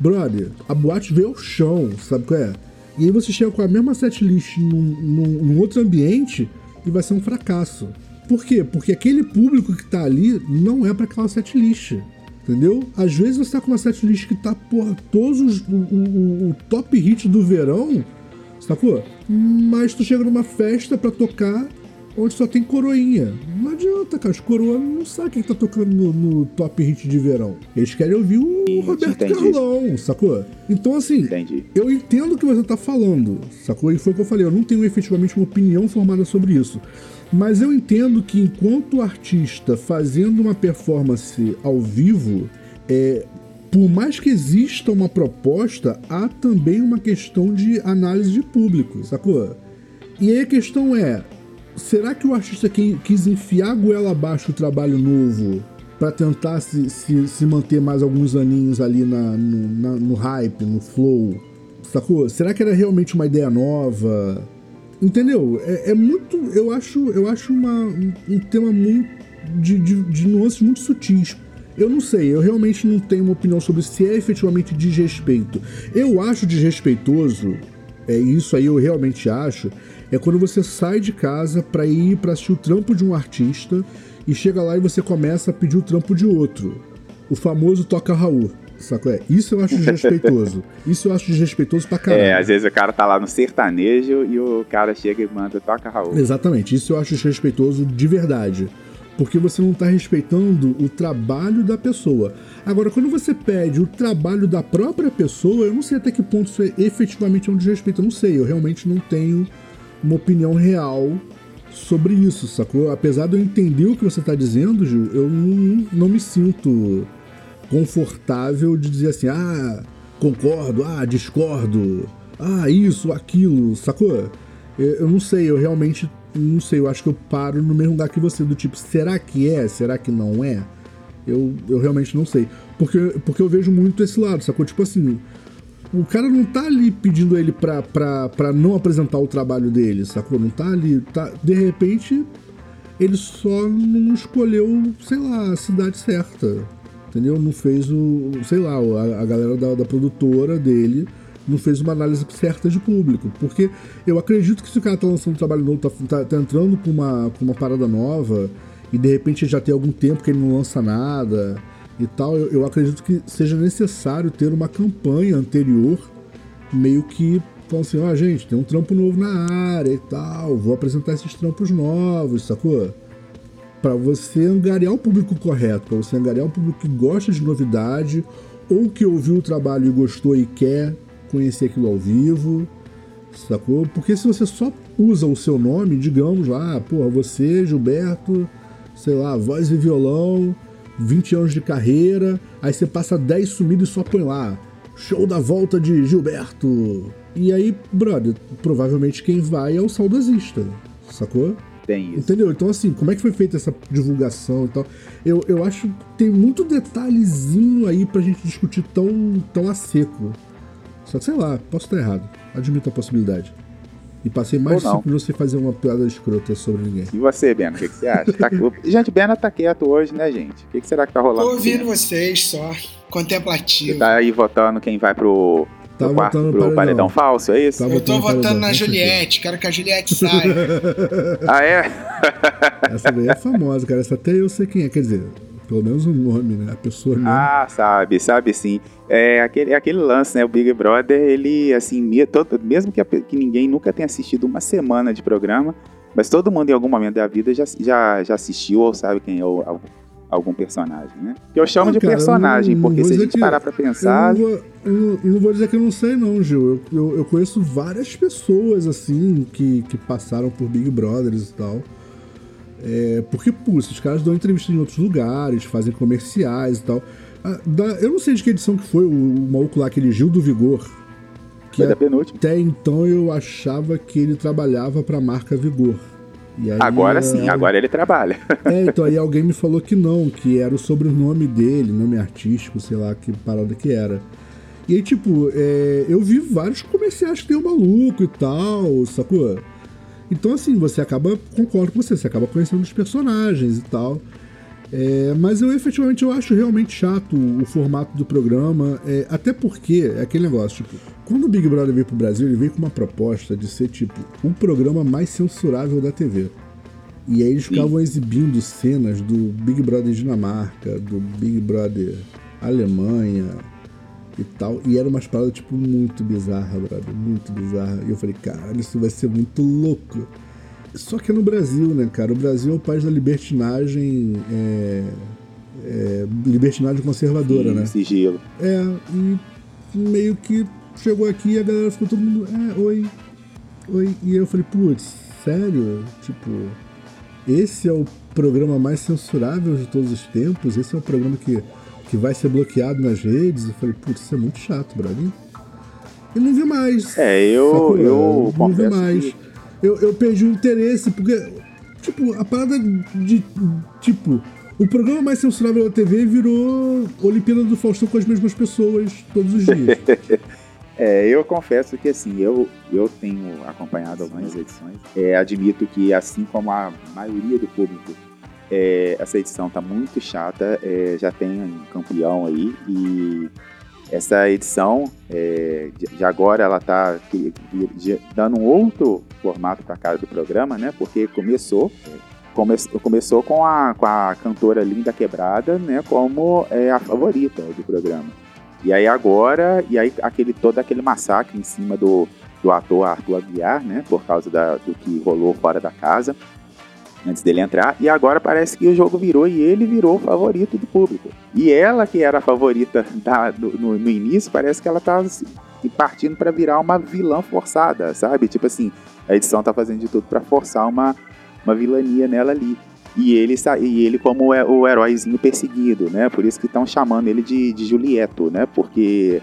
brother, a boate veio ao chão, sabe qual é? E aí você chega com a mesma setlist num, num, num outro ambiente e vai ser um fracasso. Por quê? Porque aquele público que tá ali não é para aquela setlist. Entendeu? Às vezes você tá com uma setlist que tá, porra, todos os, o, o, o top hit do verão, sacou? Mas tu chega numa festa para tocar onde só tem coroinha. Não adianta, cara. Os coroas não sabem quem tá tocando no, no, top hit de verão. Eles querem ouvir o Roberto Entendi. Carlão, sacou? Então, assim, Entendi. eu entendo o que você tá falando, sacou? E foi o que eu falei. Eu não tenho efetivamente uma opinião formada sobre isso. Mas eu entendo que enquanto artista fazendo uma performance ao vivo, é, por mais que exista uma proposta, há também uma questão de análise de público, sacou? E aí a questão é, será que o artista quis enfiar a goela abaixo o trabalho novo para tentar se, se, se, manter mais alguns aninhos ali na, no, na, no hype, no flow. Sacou? Será que era realmente uma ideia nova? Entendeu? É, é muito. Eu acho, eu acho uma, um tema muito. De, de, de nuances muito sutis. Eu não sei, eu realmente não tenho uma opinião sobre se é efetivamente desrespeito. Eu acho desrespeitoso, é isso aí eu realmente acho, é quando você sai de casa para ir para assistir o trampo de um artista e chega lá e você começa a pedir o trampo de outro. O famoso toca Raul. Saco é? Isso eu acho desrespeitoso. *laughs* Isso eu acho desrespeitoso pra caralho. É, às vezes o cara tá lá no sertanejo e o cara chega e manda toca Raul. Exatamente, isso eu acho desrespeitoso de verdade. Porque você não está respeitando o trabalho da pessoa. Agora, quando você pede o trabalho da própria pessoa, eu não sei até que ponto isso é efetivamente é um desrespeito. Eu não sei, eu realmente não tenho uma opinião real sobre isso, sacou? Apesar de eu entender o que você está dizendo, Gil, eu não, não me sinto confortável de dizer assim, ah, concordo, ah, discordo, ah, isso, aquilo, sacou? Eu, eu não sei, eu realmente não sei, eu acho que eu paro no mesmo lugar que você, do tipo, será que é? Será que não é? Eu, eu realmente não sei. Porque, porque eu vejo muito esse lado, sacou? Tipo assim, o cara não tá ali pedindo ele pra, pra, pra não apresentar o trabalho dele, sacou? Não tá ali. Tá, de repente, ele só não escolheu, sei lá, a cidade certa. Entendeu? Não fez o. Sei lá, a, a galera da, da produtora dele não fez uma análise certa de público. Porque eu acredito que se o cara tá lançando um trabalho novo, tá, tá, tá entrando com uma, com uma parada nova, e de repente já tem algum tempo que ele não lança nada e tal, eu, eu acredito que seja necessário ter uma campanha anterior, meio que falando assim, ó, oh, gente, tem um trampo novo na área e tal, vou apresentar esses trampos novos, sacou? Para você angariar o público correto, para você angariar o público que gosta de novidade ou que ouviu o trabalho e gostou e quer conhecer aquilo ao vivo, sacou? Porque se você só usa o seu nome, digamos lá, porra, você, Gilberto, sei lá, voz e violão, 20 anos de carreira, aí você passa 10 sumidos e só põe lá, show da volta de Gilberto. E aí, brother, provavelmente quem vai é o saudosista, sacou? Tem isso. Entendeu? Então, assim, como é que foi feita essa divulgação e tal? Eu, eu acho que tem muito detalhezinho aí pra gente discutir tão, tão a seco. Só que sei lá, posso estar errado. Admito a possibilidade. E passei mais de 5 minutos sem fazer uma piada escrota sobre ninguém. E você, Bena, o que, que, você acha? Tá... *laughs* gente, Bena tá quieto hoje, né, gente? O que, que será que tá rolando? Tô ouvindo vocês só. Contemplativo. Você tá aí votando quem vai pro, tá pro, quarto, pro paredão. paredão. falso, é isso? Tá eu tô votando paredão, na Juliette, quero que a Juliette saia. *laughs* ah, é? Essa daí é famosa, cara. Essa até eu sei quem é. Quer dizer, pelo menos o nome, né? A pessoa mesmo. Ah, sabe, sabe sim. É aquele, é aquele lance, né? O Big Brother, ele, assim, todo, mesmo que, que ninguém nunca tenha assistido uma semana de programa, mas todo mundo em algum momento da vida já, já, já assistiu ou sabe quem é o, algum personagem, né? Que eu chamo de cara, personagem, não, porque não se a gente parar pra pensar. Eu não, vou, eu, vou, dizer que eu não sei, não, Gil. Eu, eu, eu, conheço várias pessoas, assim, que, que passaram por Big Brothers e tal. É, porque, pô, esses caras dão entrevista em outros lugares, fazem comerciais e tal. Ah, da, eu não sei de que edição que foi o, o maluco lá, aquele Gil do Vigor. Que foi da penúltima. Até então eu achava que ele trabalhava pra marca Vigor. Aí, agora sim, agora ele trabalha. *laughs* É, então aí alguém me falou que não, que era o sobrenome dele, nome artístico, sei lá que parada que era. E aí, tipo, é, eu vi vários comerciais que tem o maluco e tal, sacou? Então, assim, você acaba, concordo com você, você acaba conhecendo os personagens e tal. É, mas eu efetivamente eu acho realmente chato o formato do programa, é, até porque é aquele negócio, tipo, quando o Big Brother veio pro Brasil, ele veio com uma proposta de ser, tipo, o um programa mais censurável da TV. E aí eles ficavam Sim. exibindo cenas do Big Brother Dinamarca, do Big Brother Alemanha, e tal. E era umas paradas, tipo, muito bizarra, brother. Muito bizarra. E eu falei, caralho, isso vai ser muito louco. Só que é no Brasil, né, cara? O Brasil é o país da libertinagem. É, é, libertinagem conservadora, Sim, né? Sigilo. É, e meio que chegou aqui e a galera ficou todo mundo. É, oi. Oi. E eu falei, putz, sério? Tipo, esse é o programa mais censurável de todos os tempos? Esse é o programa que que vai ser bloqueado nas redes. Eu falei, putz, isso é muito chato, brother. E não vi mais. É, eu, eu não vi mais. Que... Eu, eu perdi o interesse, porque, tipo, a parada de. Tipo, O programa mais censurável da TV virou Olimpíada do Faustão com as mesmas pessoas todos os dias. *laughs* É, eu confesso que assim, eu, eu tenho acompanhado algumas edições. É, admito que, assim como a maioria do público, é, essa edição tá muito chata. É, já tem um campeão aí e essa edição é, de agora ela tá dando um outro formato para casa do programa, né? Porque começou come, começou com a, com a cantora Linda Quebrada, né? Como é, a favorita do programa. E aí agora, e aí aquele, todo aquele massacre em cima do, do ator Arthur Aguiar, né? Por causa da, do que rolou fora da casa, antes dele entrar. E agora parece que o jogo virou e ele virou o favorito do público. E ela, que era a favorita da, do, no, no, início, parece que ela tá assim, partindo para virar uma vilã forçada, sabe? Tipo assim, a edição tá fazendo de tudo para forçar uma, uma vilania nela ali e ele, e ele como é o heróizinho perseguido, né? Por isso que estão chamando ele de, de Julieto, né? Porque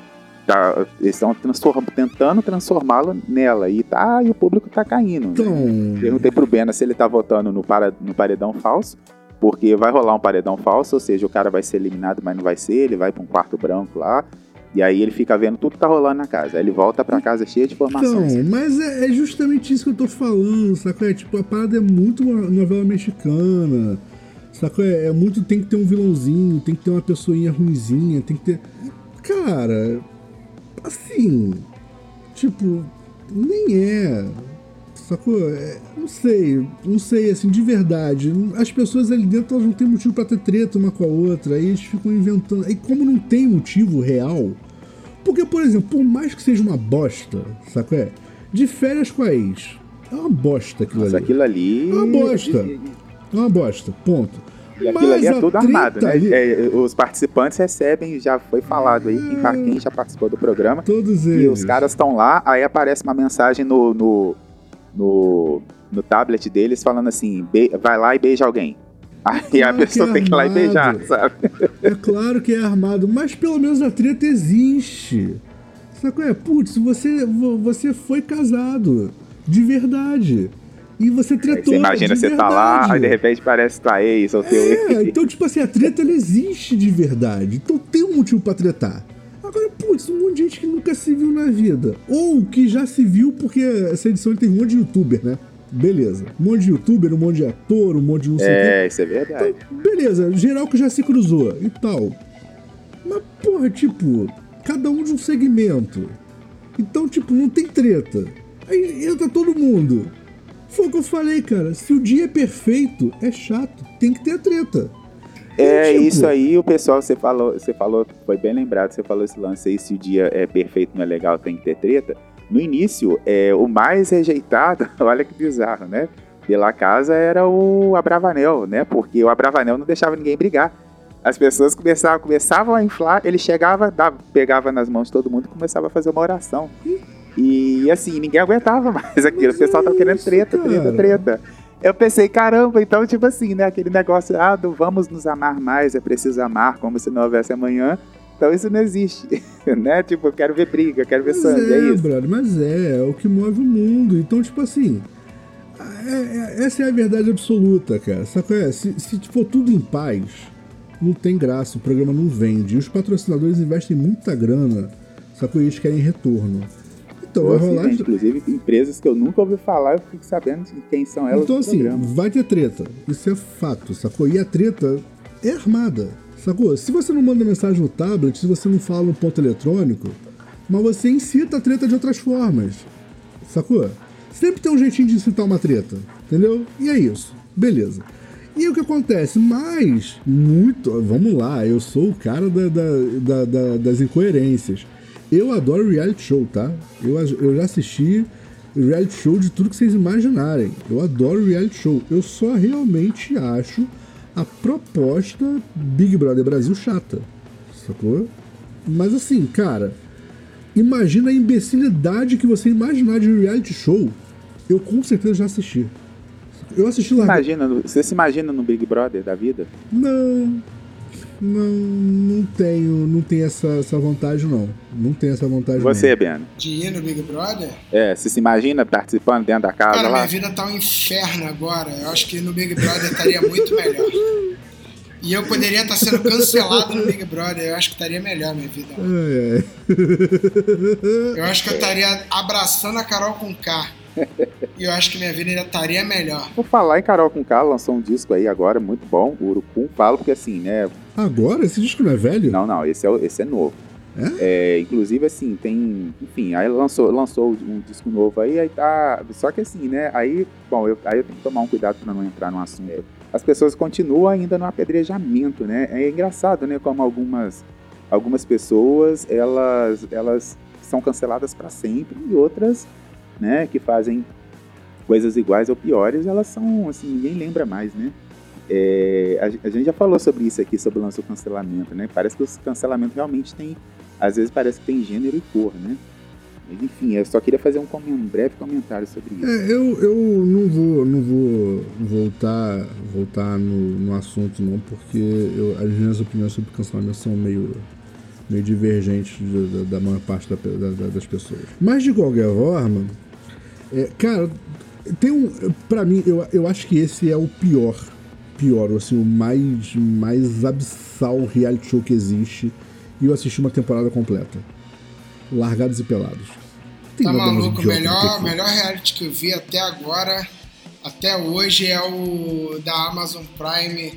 tá, eles estão transform, tentando transformá-lo nela e tá e o público tá caindo. Né? Então... Perguntei pro Bena se ele tá votando no, para, no paredão falso, porque vai rolar um paredão falso, ou seja, o cara vai ser eliminado, mas não vai ser, ele vai para um quarto branco lá. E aí ele fica vendo tudo que tá rolando na casa. Aí ele volta pra casa cheia de informações. Então, mas é, é, justamente isso que eu tô falando, saco? É tipo, a parada é muito novela mexicana. Saco? É, é muito. Tem que ter um vilãozinho, tem que ter uma pessoinha ruimzinha, tem que ter. Cara, assim. Tipo, nem é. Sacou? É, não sei, não sei, assim, de verdade. As pessoas ali dentro elas não têm motivo para ter treta uma com a outra. Aí eles ficam inventando. Aí, como não tem motivo real. Porque, por exemplo, por mais que seja uma bosta, sacou? É? De férias com a ex. É uma bosta aquilo Mas ali. aquilo ali. É uma bosta. É uma bosta, ponto. E aquilo ali é tudo armado, né? Ali... É, os participantes recebem, já foi falado aí, é... quem já participou do programa. Todos eles. E os caras estão lá, aí aparece uma mensagem no, no no, no tablet deles falando assim: vai lá e beija alguém. Aí claro a pessoa é tem que ir lá e beijar, sabe? É claro que é armado, mas pelo menos a treta existe. Sabe é? Putz, você, você foi casado. De verdade. E você tretou. Você imagina, você verdade. tá lá, aí de repente parece tua ex ou teu É, então, tipo assim, a treta ela existe de verdade. Então tem um motivo pra tretar. Agora, putz, um monte de gente que nunca se viu na vida. Ou que já se viu porque essa edição teve um monte de youtuber, né? Beleza. Um monte de youtuber, um monte de ator, um monte de não sei É, isso é verdade. Então, beleza, geral que já se cruzou e tal. Mas, porra, tipo, cada um de um segmento. Então, tipo, não tem treta. Aí entra todo mundo. Foi o que eu falei, cara. Se o dia é perfeito, é chato. Tem que ter a treta. É tipo... isso aí, o pessoal, você falou, você falou, foi bem lembrado, você falou esse lance aí, se o dia é perfeito, não é legal, tem que ter treta. No início, é, o mais rejeitado, *laughs* olha que bizarro, né? Pela casa era o Abravanel, né? Porque o Abravanel não deixava ninguém brigar. As pessoas começavam, começavam a inflar, ele chegava, dava, pegava nas mãos de todo mundo e começava a fazer uma oração. E assim, ninguém aguentava *laughs* mais aquilo. o pessoal tava querendo treta, treta, treta eu pensei, caramba, então, tipo assim, né? Aquele negócio, ah, do vamos nos amar mais, é preciso amar como se não houvesse amanhã. Então isso não existe, *laughs* né? Tipo, eu quero ver briga, quero ver mas sangue, é, é isso. Brother, mas é, é o que move o mundo. Então, tipo assim, é, é, essa é a verdade absoluta, cara. Sabe é? Se, se for tudo em paz, não tem graça, o programa não vende. E os patrocinadores investem muita grana, sacou? E eles querem retorno. Então, vai rolar. Né, inclusive, empresas que eu nunca ouvi falar, eu fico sabendo quem são elas. Então, assim, programa. vai ter treta. Isso é fato, sacou? E a treta é armada, sacou? Se você não manda mensagem no tablet, se você não fala no ponto eletrônico, mas você incita a treta de outras formas, sacou? Sempre tem um jeitinho de incitar uma treta, entendeu? E é isso. Beleza. E o que acontece? Mas, muito. Vamos lá, eu sou o cara da, da, da, das incoerências. Eu adoro reality show, tá? Eu, eu já assisti reality show de tudo que vocês imaginarem. Eu adoro reality show. Eu só realmente acho a proposta Big Brother Brasil chata. Sacou? Mas assim, cara, imagina a imbecilidade que você imaginar de reality show. Eu com certeza já assisti. Eu assisti lá. Imagina, você se imagina no Big Brother da vida? Não. Não, não tenho, não tenho essa, essa vontade, não. Não tenho essa vontade. Você, não. Beno? De ir no Big Brother? É, você se imagina participando dentro da casa Cara, lá? minha vida tá um inferno agora. Eu acho que no Big Brother estaria muito melhor. E eu poderia estar sendo cancelado no Big Brother. Eu acho que estaria melhor minha vida. É, é. Eu acho que eu estaria abraçando a Carol com K. E eu acho que minha vida ainda estaria melhor. Vou falar em Carol com K, lançou um disco aí agora, muito bom, o Urucum. Falo porque assim, né? Agora? Esse disco não é velho? Não, não, esse é, esse é novo. É? É, inclusive, assim, tem. Enfim, aí lançou, lançou um disco novo aí, aí tá. Só que assim, né? Aí, bom, eu, aí eu tenho que tomar um cuidado pra não entrar no assunto. As pessoas continuam ainda no apedrejamento, né? É engraçado, né? Como algumas, algumas pessoas elas, elas são canceladas para sempre e outras, né, que fazem coisas iguais ou piores, elas são assim, ninguém lembra mais, né? É, a, a, gente já falou sobre isso aqui, sobre o lance do cancelamento, né? Parece que o cancelamento realmente tem, às vezes parece que tem gênero e cor, né? Mas, enfim, eu só queria fazer um, um breve comentário sobre isso. É, eu, eu não vou, não vou voltar, voltar no, no assunto não, porque eu, as minhas opiniões sobre cancelamento são meio, meio divergentes da, da maior parte da, da, das pessoas. Mas de qualquer forma, é, cara, tem um, para mim, eu, eu acho que esse é o pior pior, assim, o mais, mais abissal reality show que existe. E eu assisti uma temporada completa. Largados e Pelados. Tem tá maluco, o melhor, melhor reality que eu vi até agora, até hoje, é o da Amazon Prime.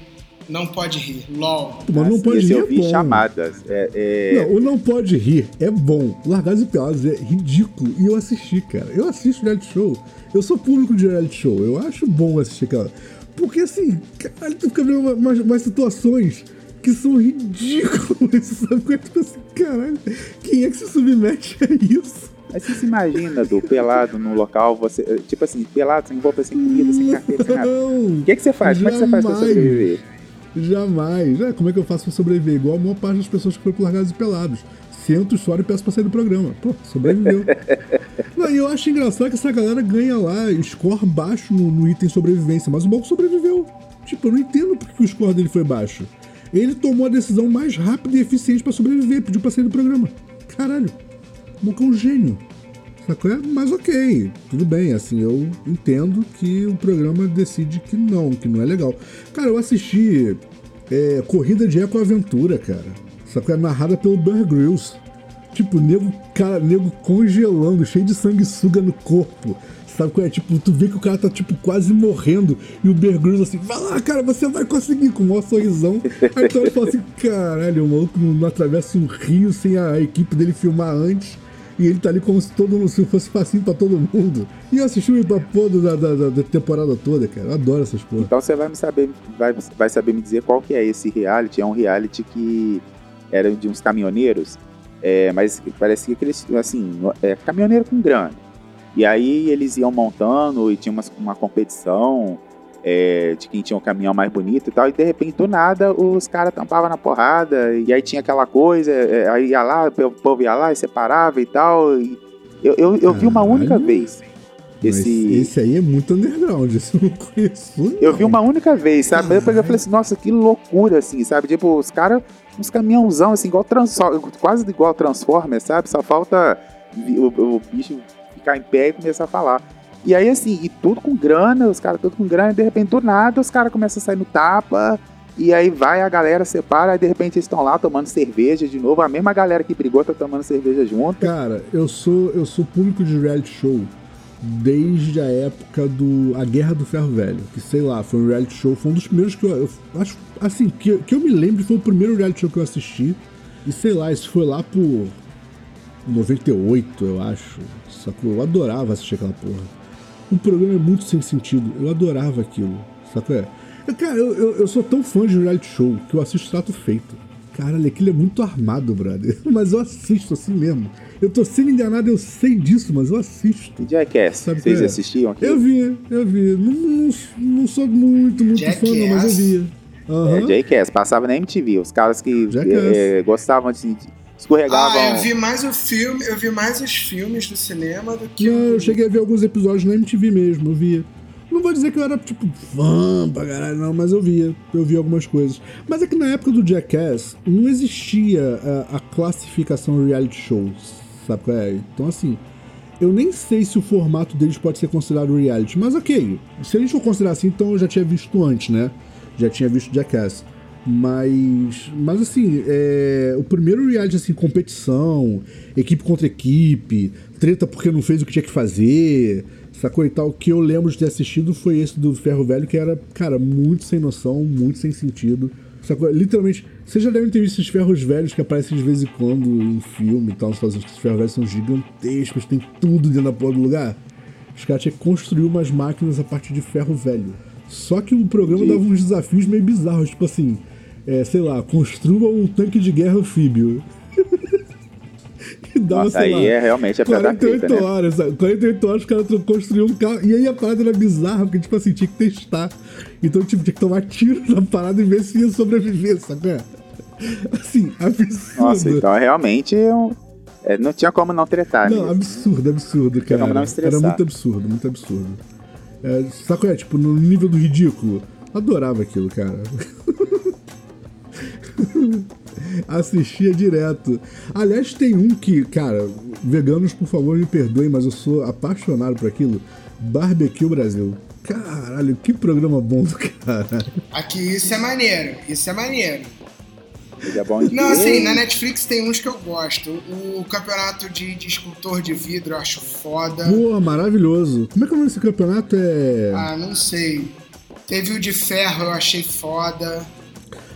Não pode rir. LOL. Mas não pode Esse rir. Eu vi é chamadas. É, é... Não, o não pode rir é bom. Largados e Pelados é ridículo. E eu assisti, cara. Eu assisto reality show. Eu sou público de reality show. Eu acho bom assistir aquela. Porque assim, caralho, tu fica vendo umas, umas situações que são ridículas, *laughs* sabe? Tipo assim, caralho, quem é que se submete a isso? Aí você se imagina, do pelado no local, você, tipo assim, pelado, sem roupa, sem comida, sem carteira, sem nada. O que, é que você faz? Jamais, Como é que você faz pra sobreviver? Jamais. É, como é que eu faço pra sobreviver? Igual a maior parte das pessoas que foram pro Largados e Pelados. Sento, choro e peço pra sair do programa. Pô, sobreviveu. *laughs* Não, e eu acho engraçado que essa galera ganha lá score baixo no, no item sobrevivência, mas o Malco sobreviveu. Tipo, eu não entendo porque o score dele foi baixo. Ele tomou a decisão mais rápida e eficiente para sobreviver, pediu pra sair do programa. Caralho, o Malco é um gênio. Sacou? Mas ok, tudo bem, assim, eu entendo que o programa decide que não, que não é legal. Cara, eu assisti é, Corrida de Eco Aventura, cara. Sacou? É narrada pelo Bear Grylls. Tipo, nego, cara, nego congelando, cheio de sanguessuga no corpo. Sabe qual é? Tipo, tu vê que o cara tá, tipo, quase morrendo. E o Bear Grylls assim, vai lá, cara, você vai conseguir, com o maior sorrisão. Aí ele fala assim, caralho, o maluco não, atravessa um rio sem a equipe dele filmar antes. E ele tá ali como se todo mundo se fosse facinho pra todo mundo. E eu assisti o Ipapodo da, da, da, temporada toda, cara. Eu adoro essas porra. Então você vai me saber, vai, vai saber me dizer qual que é esse reality. É um reality que era de uns caminhoneiros é, mas parecia que eles, assim, é, caminhoneiro com grana. E aí eles iam montando e tinha uma, uma competição é, de quem tinha o um caminhão mais bonito e tal. E de repente, do nada, os caras tampavam na porrada. E aí tinha aquela coisa, é, aí ia lá, o povo ia lá e separava e tal. E eu, eu, eu vi uma única vez. Esse... esse aí é muito underground, *laughs* isso eu não conheço. Não. Eu vi uma única vez, sabe? Depois eu falei assim, nossa, que loucura, assim, sabe? Tipo, os caras uns caminhãozão, assim, igual quase igual Transformer, sabe? Só falta o, o, bicho ficar em pé e começar a falar. E aí, assim, e tudo com grana, os caras tudo com grana, e de repente, do nada, os caras começam a sair no tapa, e aí vai a galera, separa, e de repente eles estão lá tomando cerveja de novo, a mesma galera que brigou tá tomando cerveja junto. Cara, eu sou, eu sou público de reality show desde a época do A Guerra do Ferro Velho, que sei lá, foi um reality show, foi um dos primeiros que eu, eu acho, assim, que, que eu me lembro, foi o primeiro reality show que eu assisti, e sei lá, isso foi lá por 98, eu acho, sacou? Eu adorava assistir aquela porra. O programa é muito sem sentido, eu adorava aquilo, sacou? É? Cara, eu, eu, eu sou tão fã de reality show que eu assisto Trato Feito. Caralho, aquilo é muito armado, brother. *laughs* Mas eu assisto assim mesmo. Eu tô sendo enganado, eu sei disso, mas eu assisto. Jackass, Sabe vocês é? assistiam aqui? Eu vi, eu vi. Não, não, não sou muito, muito Jackass. fã, não, mas eu via. Uhum. É, Jackass, passava na MTV. Os caras que é, gostavam de escorregavam. Ah, eu vi mais o filme, eu vi mais os filmes do cinema do que. Não, eu cheguei a ver alguns episódios na MTV mesmo, eu via. Vou dizer que eu era, tipo, fã pra caralho, não, mas eu via. Eu via algumas coisas. Mas é que na época do Jackass não existia a, a classificação reality shows, sabe qual é? Então, assim, eu nem sei se o formato deles pode ser considerado reality, mas ok. Se a gente for considerar assim, então eu já tinha visto antes, né? Já tinha visto Jackass. Mas, mas assim, é, o primeiro reality, assim, competição, equipe contra equipe, treta porque não fez o que tinha que fazer, sacou e tal, que eu lembro de ter assistido foi esse do Ferro Velho, que era, cara, muito sem noção, muito sem sentido. Sacou? Literalmente, vocês já devem ter visto esses ferros velhos que aparecem de vez em quando em filme e tal, os Estados Unidos, que os ferros velhos são gigantescos, tem tudo dentro da porra do lugar. Os caras tinham que construir umas máquinas a partir de ferro velho. Só que o programa dava uns desafios meio bizarros, tipo assim, é, sei lá, construa um tanque de guerra anfíbio. Dava, Nossa, aí lá, é realmente a 48 treta, né? horas, né? 48 horas os caras construíam um carro. E aí a parada era bizarra, porque, tipo assim, tinha que testar. Então, tipo, tinha que tomar tiro na parada e ver se ia sobreviver, sabe? *laughs* Assim, absurdo. Nossa, então realmente é um... é, não tinha como não tretar. Não, absurdo, absurdo, cara. Como não estressar. Era muito absurdo, muito absurdo. É, sabe é? Tipo, no nível do ridículo. Adorava aquilo, cara. *laughs* Assistia direto. Aliás, tem um que, cara, veganos, por favor, me perdoem, mas eu sou apaixonado por aquilo. Barbecue Brasil. Caralho, que programa bom do caralho. Aqui, isso é maneiro. Isso é maneiro. Ele é bom de Não, assim, na Netflix tem uns que eu gosto. O campeonato de, de escultor de vidro eu acho foda. Pô, maravilhoso. Como é que é o nome desse campeonato? É. Ah, não sei. Teve o de ferro, eu achei foda.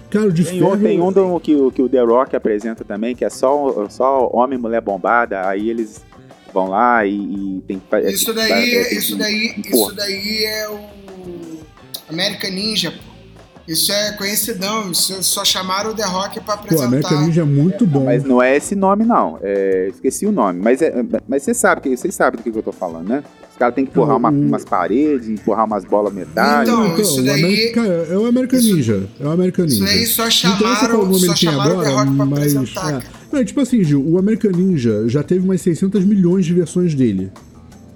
Cara, o de tem ferro... Um, tem um do, que, que o The Rock apresenta também, que é só, só homem e mulher bombada, aí eles vão lá e, e tem que Isso daí, é, isso daí, isso daí é o American Ninja, pô. Isso é conhecidão, isso só chamaram o The Rock pra apresentar. Pô, American Ninja é muito bom. Mas não é esse nome, não. É, esqueci o nome. Mas, é, mas você sabe, vocês sabem do que eu tô falando, né? Os caras têm que empurrar uma, umas paredes, empurrar umas bolas metálicas. Então, então, isso daí... Cara, é o American isso, Ninja. É o American Ninja. Isso daí só chamaram, então, só chamaram agora, o The Rock pra mas, apresentar. É. Não, tipo assim, Gil, o American Ninja já teve umas 600 milhões de versões dele.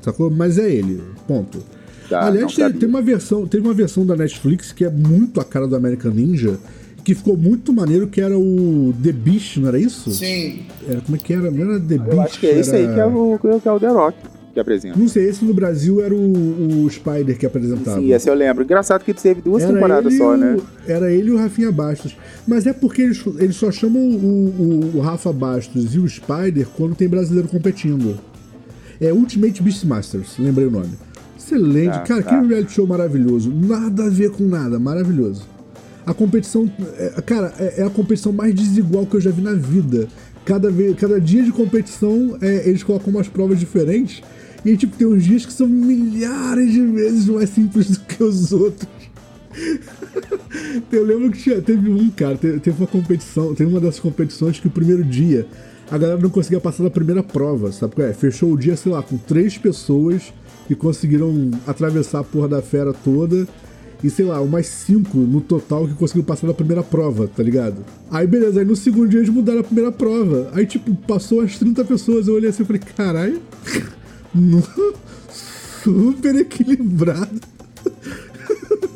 Sacou? Mas é ele. Ponto. Tá, Aliás, tem, tem, uma versão, teve uma versão da Netflix que é muito a cara do American Ninja, que ficou muito maneiro, que era o The Beast, não era isso? Sim. Era, como é que era? Não era The Beast? Eu acho que é esse aí que é o, que é o The Rock que apresenta. Não sei, esse no Brasil era o, o Spider que apresentava. Sim, esse eu lembro. Engraçado que teve duas era temporadas só, né? Era ele e o Rafinha Bastos. Mas é porque eles, eles só chamam o, o, o Rafa Bastos e o Spider quando tem brasileiro competindo. É Ultimate Beastmasters, lembrei o nome. Excelente. Tá, cara, tá. que reality show maravilhoso. Nada a ver com nada, maravilhoso. A competição, é, cara, é, é, a competição mais desigual que eu já vi na vida. Cada, vez, cada dia de competição, é, eles colocam umas provas diferentes e, tipo, tem uns dias que são milhares de vezes mais simples do que os outros. *laughs* Eu lembro que tinha, teve um, cara, teve, uma competição, teve uma dessas competições que o primeiro dia a galera não conseguia passar da primeira prova, sabe é? Fechou o dia, sei lá, com três pessoas que conseguiram atravessar a porra da fera toda. E sei lá, umas cinco no total que conseguiram passar da primeira prova, tá ligado? Aí beleza, aí no segundo dia eles mudaram a primeira prova. Aí tipo, passou as 30 pessoas, eu olhei assim e falei, caralho. *laughs* super equilibrado.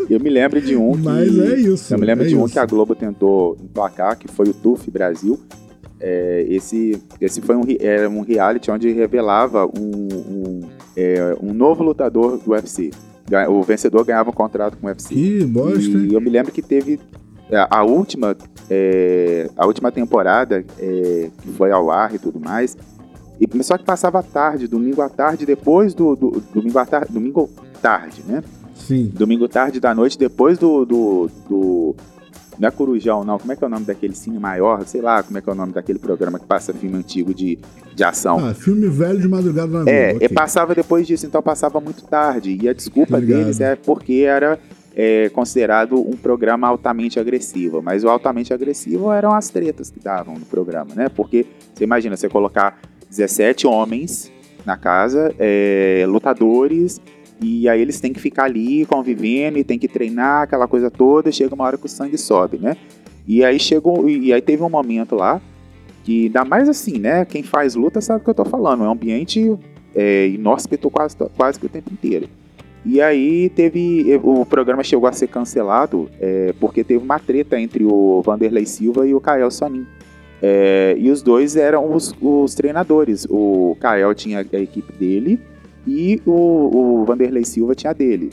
Eu me lembro de um que. Mas é isso. Eu me lembro é de isso. um que a Globo tentou emplacar, que foi o TUF Brasil. É, esse, esse foi um, era um reality onde revelava um, um, é, um novo lutador do UFC. O vencedor ganhava um contrato com o UFC. Que bosta. E eu me lembro que teve a, a última, é, a última temporada é, que foi ao ar e tudo mais. E, só que passava à tarde, domingo à tarde, depois do. do domingo à tarde. Domingo tarde, né? Sim. Domingo tarde da noite, depois do, do, do. Não é Corujão, não. Como é que é o nome daquele cine maior? Sei lá como é que é o nome daquele programa que passa filme antigo de, de ação. Ah, filme velho de madrugada na É, okay. passava depois disso, então passava muito tarde. E a desculpa deles é porque era é, considerado um programa altamente agressivo. Mas o altamente agressivo eram as tretas que davam no programa, né? Porque você imagina, você colocar 17 homens na casa, é, lutadores, e aí eles têm que ficar ali convivendo e tem que treinar aquela coisa toda. Chega uma hora que o sangue sobe, né? E aí chegou, e aí teve um momento lá que ainda mais assim, né? Quem faz luta sabe o que eu tô falando. É um ambiente é, inóspito quase, quase que o tempo inteiro. E aí teve. O programa chegou a ser cancelado é, porque teve uma treta entre o Vanderlei Silva e o Kael Sonin. É, e os dois eram os, os, treinadores. O Kael tinha a equipe dele e o, o Vanderlei Silva tinha a dele.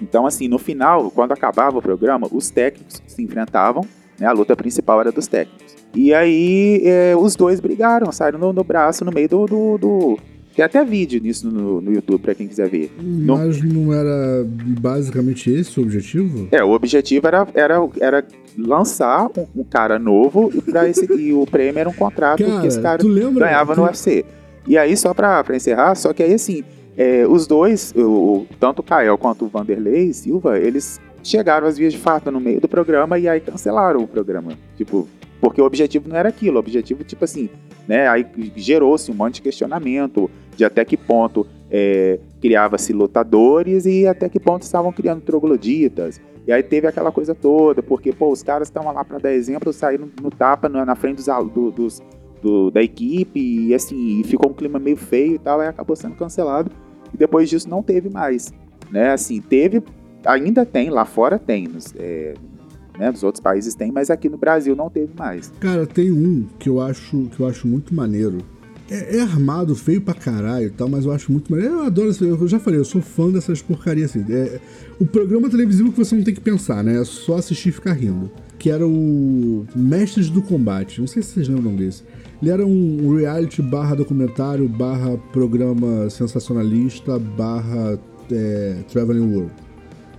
Então, assim, no final, quando acabava o programa, os técnicos se enfrentavam Né? A luta principal era dos técnicos. E aí é, os dois brigaram, saíram no, no, braço no meio do, do, do... Tem até vídeo nisso no, no YouTube pra quem quiser ver. Mas não... não era basicamente esse o objetivo? É, o objetivo era, era, era lançar um, um cara novo e, pra esse, e o prêmio era um contrato cara, que esse cara ganhava tu... no UFC. E aí, só pra, pra encerrar, só que aí assim, é, os dois, o, tanto o Kael quanto o Vanderlei Silva, eles chegaram às vias de fato no meio do programa e aí cancelaram o programa. Tipo, porque o objetivo não era aquilo, o objetivo, tipo assim, né? Aí gerou-se um monte de questionamento de até que ponto é, criava-se lutadores e até que ponto estavam criando trogloditas. E aí teve aquela coisa toda, porque, pô, os caras estavam lá para dar exemplo, saíram no tapa na frente dos, do, dos, do, da equipe, e assim, ficou um clima meio feio e tal, aí acabou sendo cancelado. Depois disso não teve mais. Né? Assim, teve, ainda tem, lá fora tem, nos, é, né, nos outros países tem, mas aqui no Brasil não teve mais. Cara, tem um que eu acho, que eu acho muito maneiro, é, é, armado, feio pra caralho e tal, mas eu acho muito maneiro. Eu adoro, eu já falei, eu sou fã dessas porcarias assim. É, o programa televisivo que você não tem que pensar, né? É só assistir e ficar rindo. Que era o Mestres do Combate. Não sei se vocês lembram desse. Ele era um reality barra documentário, barra programa sensacionalista, barra é, Traveling World.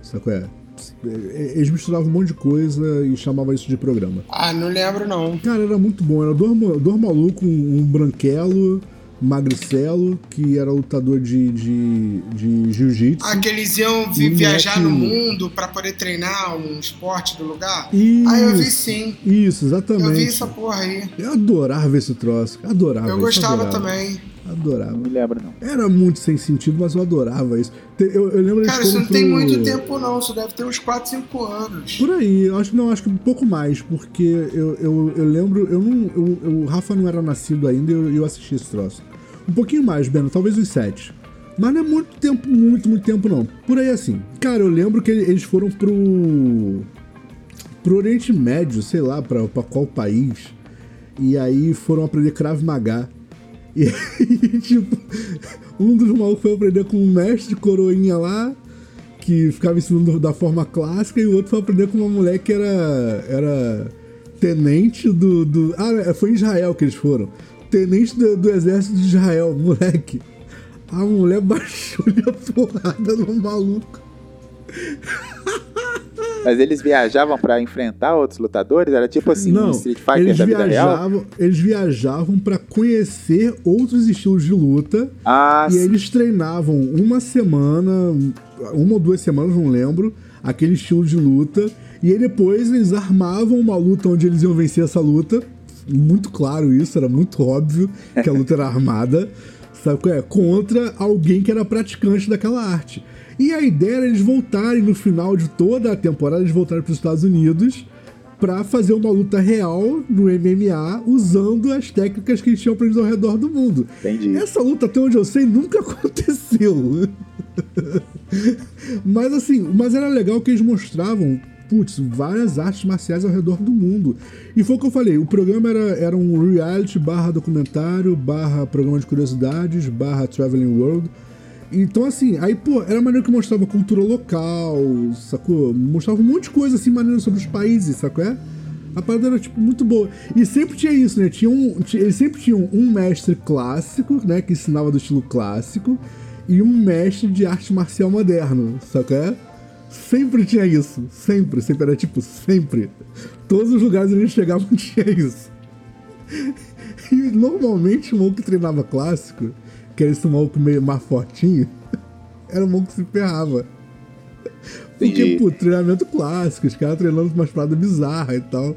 Sabe qual é? Eles misturavam um monte de coisa e chamavam isso de programa. Ah, não lembro não. Cara, era muito bom. Era dois, dois malucos, um, um branquelo, magricelo, que era lutador de, de, de jiu-jitsu. Ah, que eles iam vi, viajar no mundo para poder treinar um esporte do lugar? Isso, ah, eu vi sim. Isso, exatamente. Eu vi essa porra aí. Eu adorava esse troço. Adorava. Eu gostava adorava. também. Adorava. Não me lembro, não. Era muito sem sentido, mas eu adorava isso. Eu, eu lembro Cara, isso não pro... tem muito tempo, não. Isso deve ter uns 4, 5 anos. Por aí. Eu acho, não, acho que um pouco mais, porque eu, eu, eu lembro. Eu não, eu, o Rafa não era nascido ainda e eu, eu assisti esse troço. Um pouquinho mais, Beno, talvez uns 7. Mas não é muito tempo, muito, muito tempo, não. Por aí assim. Cara, eu lembro que eles foram pro. pro Oriente Médio, sei lá, pra, pra qual país. E aí foram aprender Krav Maga. E aí, *laughs* tipo, um dos malucos foi aprender com um mestre de coroinha lá, que ficava ensinando da forma clássica, e o outro foi aprender com uma mulher que era, era tenente do, do. Ah, foi em Israel que eles foram. Tenente do, do exército de Israel, moleque. A mulher *laughs* baixou-lhe a porrada no maluco. *laughs* Mas eles viajavam para enfrentar outros lutadores? Era tipo assim, Não, Street Fighter eles da vida viajavam, real? Eles viajavam para conhecer outros estilos de luta. Ah, e sim. eles treinavam uma semana, uma ou duas semanas, não lembro, aquele estilo de luta. E aí depois eles armavam uma luta onde eles iam vencer essa luta. Muito claro isso, era muito óbvio que a luta era armada. *laughs* Sabe qual é? Contra alguém que era praticante daquela arte. E a ideia era eles voltarem no final de toda a temporada, eles voltarem para os Estados Unidos para fazer uma luta real no MMA usando as técnicas que eles tinham aprendido ao redor do mundo. Entendi. Essa luta, até onde eu sei, nunca *laughs* aconteceu. *laughs* mas assim, mas era legal que eles mostravam, putz, várias artes marciais ao redor do mundo. E foi o que eu falei, o programa era, era um reality barra documentário, barra programa de curiosidades, barra traveling world então, assim, aí, pô, era maneiro que mostrava cultura local, sacou? Mostrava um monte de coisa, assim, maneiro sobre os países, sacou? É? A parada era, tipo, muito boa. E sempre tinha isso, né? Tinha um, eles sempre tinham um mestre clássico, né? Que ensinava do estilo clássico, e um mestre de arte marcial moderno, sacou? É? Sempre tinha isso. Sempre, sempre. Era tipo, sempre. Todos os lugares onde eles chegavam *laughs* tinha isso. E normalmente o que treinava clássico que era esse maluco meio mais fortinho, *laughs* era o maluco que se ferrava. Porque, pô, treinamento clássico, os caras treinando umas paradas bizarras e tal.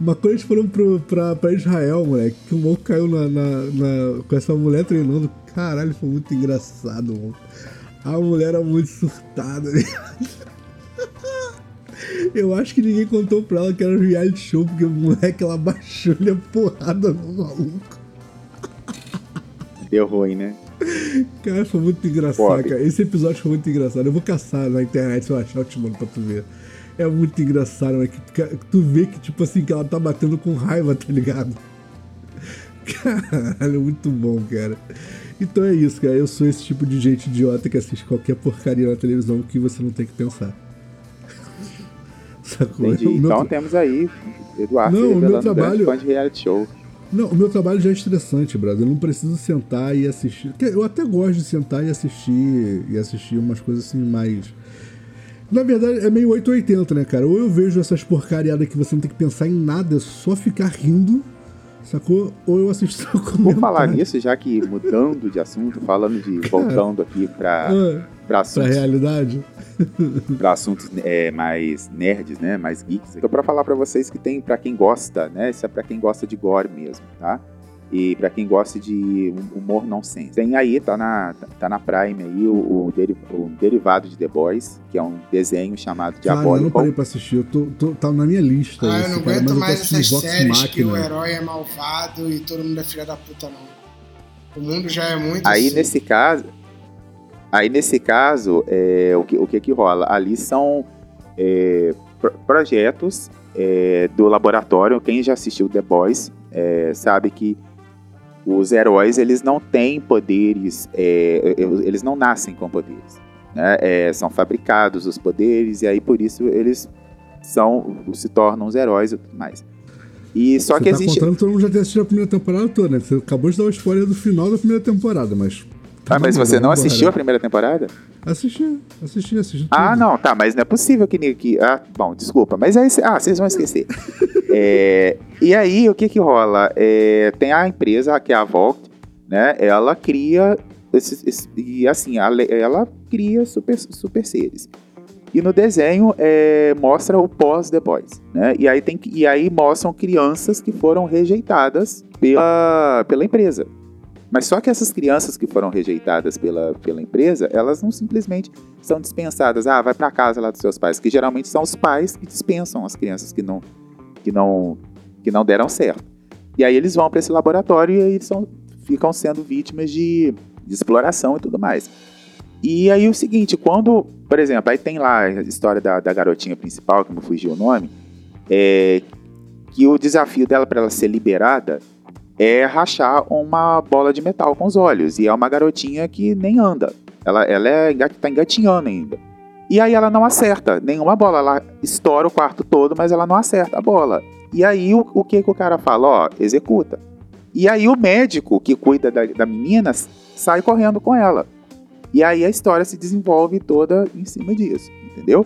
Mas quando eles foram pro, pra, pra Israel, moleque, que o maluco caiu na, na, na, com essa mulher treinando, caralho, foi muito engraçado, mano. A mulher era muito surtada, *laughs* Eu acho que ninguém contou pra ela que era um reality show, porque o moleque ela baixou-lhe a porrada no maluco. Deu ruim, né? Cara, foi muito engraçado, cara. Esse episódio foi muito engraçado. Eu vou caçar na internet se eu achar, eu te mando pra tu ver. É muito engraçado, né? Que, tu vê que, tipo assim, que ela tá batendo com raiva, tá ligado? *laughs* Caralho, muito bom, cara. Então é isso, cara. Eu sou esse tipo de gente idiota que assiste qualquer porcaria na televisão que você não tem que pensar. *laughs* Sacou? Entendi. Então temos aí Eduardo não, o meu trabalho... fã de reality show. Não, o meu trabalho já é estressante, brother. Eu não preciso sentar e assistir. Eu até gosto de sentar e assistir e assistir umas coisas assim mais. Na verdade, é meio 880, né, cara? Ou eu vejo essas porcariadas que você não tem que pensar em nada, é só ficar rindo, sacou? Ou eu assisto Vou falar nisso, já que mudando de assunto, falando de. *laughs* voltando aqui pra, ah, pra assuntos. Pra realidade. *laughs* pra assuntos é, mais nerds, né? Mais geeks. Então, pra falar pra vocês que tem, pra quem gosta, né? Isso é pra quem gosta de gore mesmo, tá? E para quem gosta de humor nonsense. Tem aí, tá na, tá na Prime aí, o, o, deri, o derivado de The Boys, que é um desenho chamado Diabólico. Cara, eu não parei pra assistir, eu tô, tô, tá na minha lista. Ah, eu não aguento mais essas séries Máquina. que o herói é malvado e todo mundo é filha da puta, não. O mundo já é muito Aí assim. nesse caso... Aí nesse caso, é, o, que, o que que rola? Ali são é, projetos é, do laboratório. Quem já assistiu The Boys é, sabe que os heróis eles não têm poderes, é, eles não nascem com poderes, né? É, são fabricados os poderes e aí por isso eles são se tornam os heróis e tudo mais. E só Você que tá existe. contando todo mundo já tem assistido a primeira temporada toda, né? Você acabou de dar uma spoiler do final da primeira temporada, mas. Ah, mas você não assistiu a primeira temporada? Assisti, assisti, assisti. Ah, tudo. não, tá, mas não é possível que. que ah, bom, desculpa, mas aí. Ah, vocês vão esquecer. *laughs* é, e aí, o que que rola? É, tem a empresa, que é a Volt, né? Ela cria. Esses, esse, e assim, ela cria super, super seres. E no desenho é, mostra o pós The Boys, né? E aí, tem, e aí mostram crianças que foram rejeitadas pela, pela empresa. Mas só que essas crianças que foram rejeitadas pela, pela empresa, elas não simplesmente são dispensadas. Ah, vai para casa lá dos seus pais, que geralmente são os pais que dispensam as crianças que não que não que não deram certo. E aí eles vão para esse laboratório e eles são, ficam sendo vítimas de, de exploração e tudo mais. E aí o seguinte, quando, por exemplo, aí tem lá a história da, da garotinha principal, que me fugiu o nome, é, que o desafio dela para ela ser liberada é rachar uma bola de metal com os olhos. E é uma garotinha que nem anda. Ela, ela é, tá engatinhando ainda. E aí ela não acerta nenhuma bola. Ela estoura o quarto todo, mas ela não acerta a bola. E aí o, o que, que o cara fala? Ó, executa. E aí o médico que cuida da, da menina sai correndo com ela. E aí a história se desenvolve toda em cima disso, entendeu?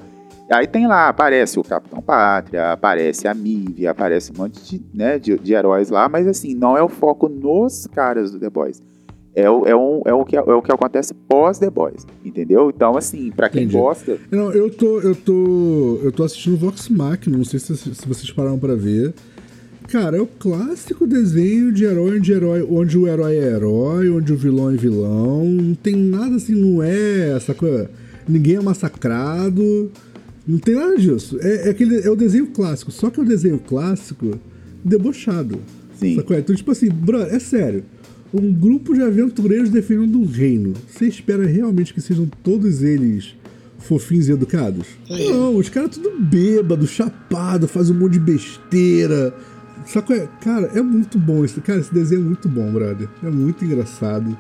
Aí tem lá, aparece o Capitão Pátria, aparece a Mive, aparece um monte de, né, de, de, heróis lá, mas assim, não é o foco nos caras do The Boys. É o, é, um, é o, que, é o que acontece pós The Boys, entendeu? Então, assim, para quem Entendi. gosta. Não, eu tô, eu tô. Eu tô assistindo Vox Machina, não sei se, se vocês pararam para ver. Cara, é o clássico desenho de herói onde, herói onde o herói é herói, onde o vilão é vilão. Não tem nada assim, não é essa coisa. Ninguém é massacrado. Não tem nada disso. É, é, aquele, é o desenho clássico, só que é o desenho clássico debochado. Sim. Sacou? Então, tipo assim, bro, é sério. Um grupo de aventureiros defendendo um reino. Você espera realmente que sejam todos eles fofinhos e educados? Sim. Não, os caras tudo bêbado, chapado, fazem um monte de besteira. Sacou? Cara, é muito bom esse. Cara, esse desenho é muito bom, brother. É muito engraçado.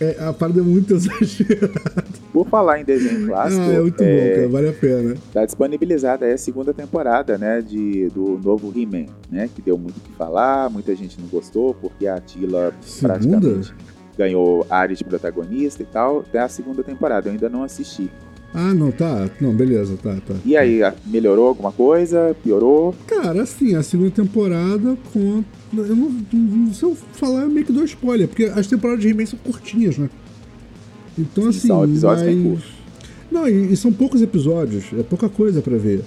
É, a parada é muito *laughs* exagerada. Por falar em desenho clássico. Ah, é muito é, bom, cara, vale a pena. Tá disponibilizada aí a segunda temporada, né? De, do novo He-Man, né? Que deu muito o que falar, muita gente não gostou, porque a Tila praticamente ganhou área de protagonista e tal. Tem a segunda temporada, eu ainda não assisti. Ah, não, tá. Não, beleza, tá, tá. E aí, melhorou alguma coisa? Piorou? Cara, assim, a segunda temporada com. Eu não, se eu falar, eu meio que dou spoiler, porque as temporadas de He-Man são curtinhas, né? Então, Sim, assim. São episódios mas... bem curtos. Não, e, e, são poucos episódios, é pouca coisa para ver.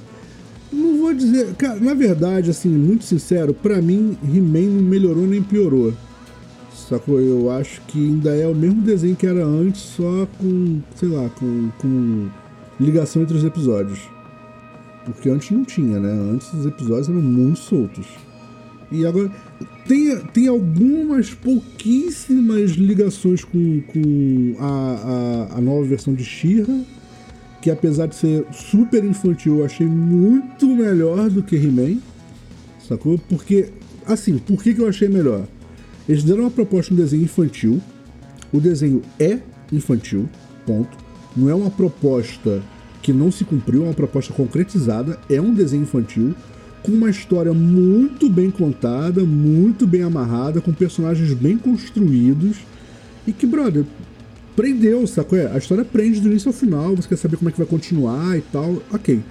Não vou dizer. Cara, na verdade, assim, muito sincero, para mim, He-Man não melhorou nem piorou. Sacou? Eu acho que ainda é o mesmo desenho que era antes, só com, sei lá, com, com ligação entre os episódios. Porque antes não tinha, né? Antes os episódios eram muito soltos. E agora tem, tem algumas pouquíssimas ligações com, com a, a, a nova versão de She-Ra, que apesar de ser super infantil, eu achei muito melhor do que He-Man. Sacou? Porque, assim, por que, que eu achei melhor? Eles deram uma proposta de um desenho infantil. O desenho é infantil, ponto. Não é uma proposta que não se cumpriu, é uma proposta concretizada. É um desenho infantil. Com uma história muito bem contada, muito bem amarrada, com personagens bem construídos e que, brother, prendeu, sacou? A história prende do início ao final, você quer saber como é que vai continuar e tal, ok.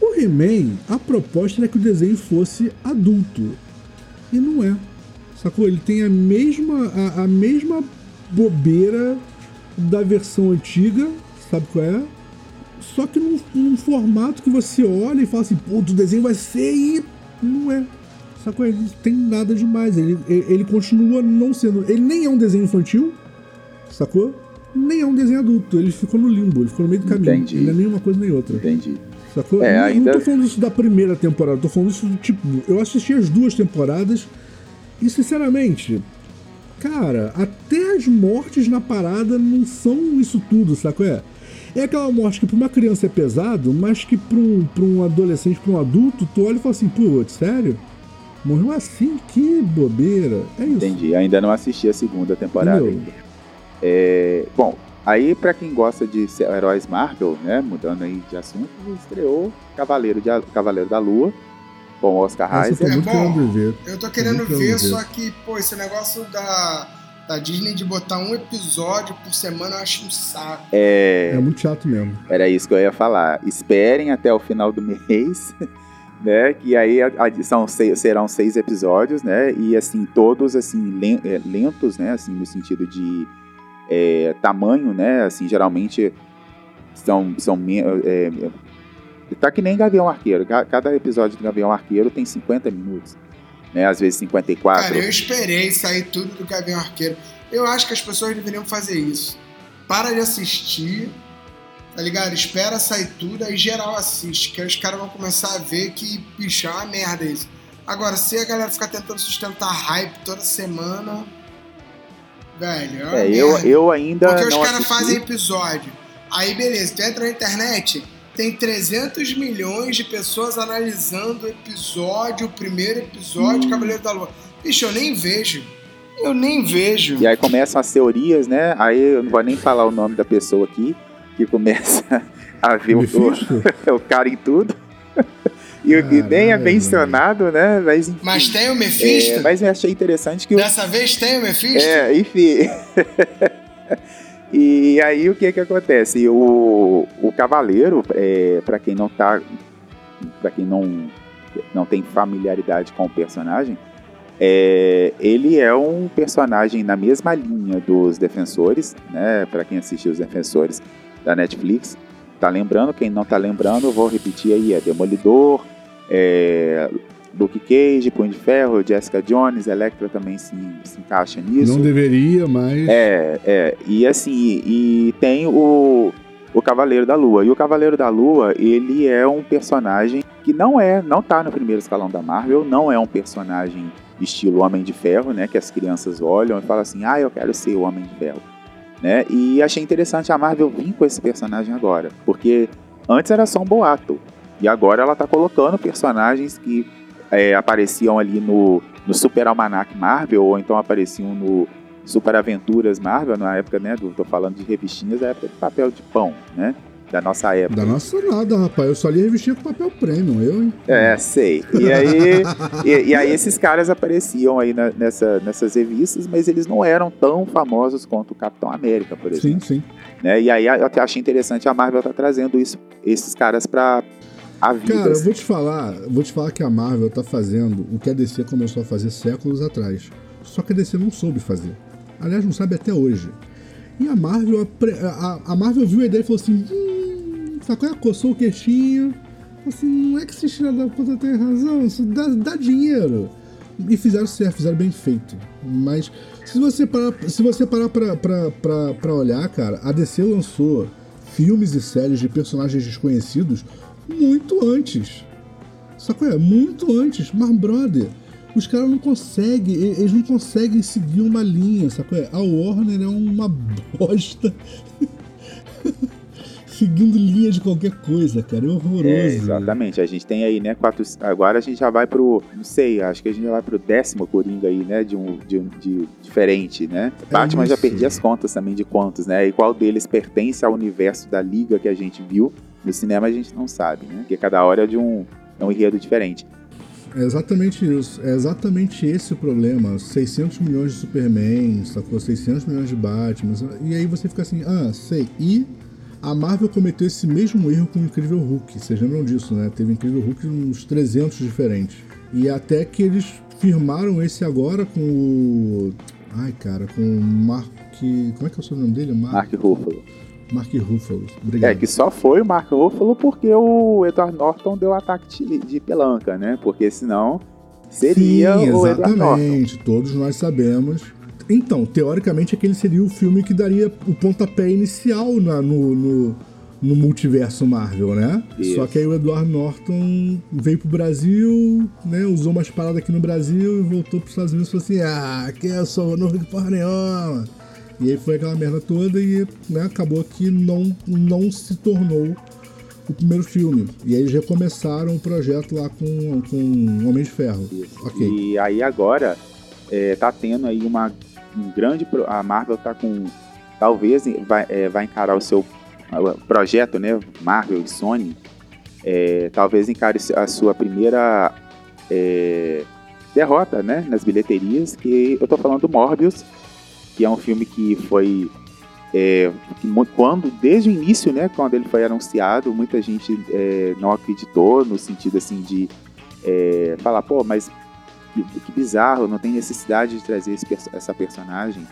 O He-Man, a proposta era que o desenho fosse adulto. E não é. Sacou? Ele tem a mesma, a, a mesma bobeira da versão antiga, sabe qual é? Só que num, num, formato que você olha e fala assim, pô, o desenho vai ser e não é. Sacou? Ele não tem nada demais. Ele, ele continua não sendo. Ele nem é um desenho infantil, sacou? Nem é um desenho adulto. Ele ficou no limbo, ele ficou no meio do caminho. Entendi. Ele não é nenhuma coisa nem outra. Entendi. Sacou? É, não, ainda... não tô falando isso da primeira temporada, tô falando isso do tipo. Eu assisti as duas temporadas e, sinceramente, cara, até as mortes na parada não são isso tudo, sacou? É, é aquela morte que pra uma criança é pesado, mas que pra um, pra um adolescente, pra um adulto, tu olha e fala assim, pô, sério? Morreu assim? Que bobeira. É isso. Entendi. Ainda não assisti a segunda temporada Entendeu? ainda. É, bom, aí pra quem gosta de heróis Marvel, né, mudando aí de assunto, estreou Cavaleiro, de, Cavaleiro da Lua, com Oscar Essa eu tô Isaac. É bom. querendo ver. Eu tô querendo ver, ver. só que, pô, esse negócio da, da Disney de botar um episódio por semana eu acho um saco. É É, muito chato mesmo. era isso que eu ia falar. Esperem até o final do *laughs* mês, né, que aí a- a- são seis- serão seis episódios, né, e assim, todos assim, é, lentos, né, assim, no sentido de é, tamanho, né, assim, geralmente são, são é, é, tá que nem Gavião Arqueiro, Ca- cada episódio do Gavião Arqueiro tem 50 minutos, né, às vezes 54. Cara, eu esperei sair tudo do Gavião Arqueiro. Eu acho que as pessoas deveriam fazer isso. Para de assistir, tá ligado? Espera sair tudo, aí geral assiste, que os caras vão começar a ver que, bicho, é uma merda isso. Agora, se a galera ficar tentando sustentar hype toda semana, velho, é É, eu, eu ainda Porque os caras fazem episódio. Aí, beleza, tu entra na internet, tem 300 milhões de pessoas analisando o episódio, o primeiro episódio de Hum. Cavaleiro da Lua. Bicho, eu nem vejo. Eu nem vejo. E aí começam as teorias, né? Aí eu não vou nem falar o nome da pessoa aqui, que começa *laughs* a ver o, Mephisto? *laughs* o cara em tudo. *laughs* E, o que nem é mencionado, né? Mas, enfim, Mas tem o é, Mephisto? mas eu achei interessante que o, Dessa vez tem o Mephisto? É, enfim. E aí o que que acontece? O, o Cavaleiro, é, para quem não tá. para quem não, não tem familiaridade com o personagem, é, ele é um personagem na mesma linha dos Defensores, né? Para quem assistiu os Defensores da Netflix, tá lembrando? Quem não tá lembrando, eu vou repetir aí: é Demolidor, é, Luke Cage, Punho de Ferro, Jessica Jones, Electra também se, se encaixa nisso. Não deveria, mas. É, é. E assim, e tem o, o Cavaleiro da Lua. E o Cavaleiro da Lua, ele é um personagem que não é, não tá no primeiro escalão da Marvel, não é um personagem estilo Homem de Ferro, né? Que as crianças olham e falam assim, ah, eu quero ser o Homem de Ferro. Né? E achei interessante a Marvel vir com esse personagem agora, porque antes era só um boato. E agora ela tá colocando personagens que é, apareciam ali no, no Super Almanac Marvel, ou então apareciam no Super Aventuras Marvel, na época, né? Do, tô falando de revistinhas, da época de papel de pão, né? Da nossa época. Da nossa nada, rapaz. Eu só li revistinha com papel premium, eu, hein? É, sei. E aí, e, e aí esses caras apareciam aí na- nessa, nessas revistas, mas eles não eram tão famosos quanto o Capitão América, por exemplo. Sim, sim. Né? E aí eu até achei interessante a Marvel tá trazendo isso, esses caras pra a vida. Cara, eu vou te falar, vou te falar que a Marvel tá fazendo o que a DC começou a fazer séculos atrás. Só que a DC não soube fazer. Aliás, não sabe até hoje. E a Marvel, a, a Marvel viu a ideia e falou assim: hum, sacou? Coçou o queixinho. Assim, não é que esse filho da puta tem razão, isso dá, dá dinheiro. E fizeram certo, fizeram bem feito. Mas se você parar, se você parar pra, pra, pra, pra olhar, cara, a DC lançou filmes e séries de personagens desconhecidos muito antes. Sacou? É muito antes. Mas, brother, os caras não conseguem, eles não conseguem seguir uma linha, sacou? É, A Warner é uma bosta. *laughs* Seguindo linha de qualquer coisa, cara. É horroroso. É, exatamente. A gente tem aí, né? Quatro, agora a gente já vai pro. Não sei, acho que a gente já vai pro décimo Coringa aí, né? De um de, um- de diferente, né? Batman já isso. perdi as contas também de quantos, né? E qual deles pertence ao universo da Liga que a gente viu. No cinema a gente não sabe, né? Porque cada hora é de um, é um enredo diferente. É exatamente isso. É exatamente esse o problema. 600 milhões de Superman, sacou? 600 milhões de Batman. E aí você fica assim, ah, sei. E a Marvel cometeu esse mesmo erro com o Incrível Hulk. Vocês lembram disso, né? Teve Incrível Hulk uns 300 diferentes. E até que eles firmaram esse agora com o. Ai, cara, com o Mark. Como é que é o seu nome dele? Mark, Mark Ruffalo. Mark Ruffalo. Obrigado. É, que só foi o Mark Ruffalo porque o Edward Norton deu ataque de, pelanca, né? Porque senão seria Sim, o Edward Norton. Exatamente, todos nós sabemos. Então, teoricamente, aquele seria o filme que daria o pontapé inicial na, no, no, no multiverso Marvel, né? Isso. Só que aí o Edward Norton veio pro Brasil, né? Usou umas paradas aqui no Brasil e voltou pros Estados Unidos e falou assim: ah, que eu sou, não vi porra nenhuma. E aí foi aquela merda toda e né, acabou que não, não se tornou o primeiro filme. E aí eles recomeçaram o projeto lá com, com Homem de Ferro. Okay. E aí agora é, tá tendo aí uma um grande. A Marvel tá com. Talvez vai, é, vai encarar o seu projeto, né? Marvel e Sony. É, talvez encare a sua primeira é, derrota, né? Nas bilheterias. Que eu tô falando do Morbius que é um filme que foi é, quando desde o início, né, quando ele foi anunciado, muita gente é, não acreditou no sentido assim de é, falar, pô, mas que, que, bizarro, não tem necessidade de trazer esse, essa personagem.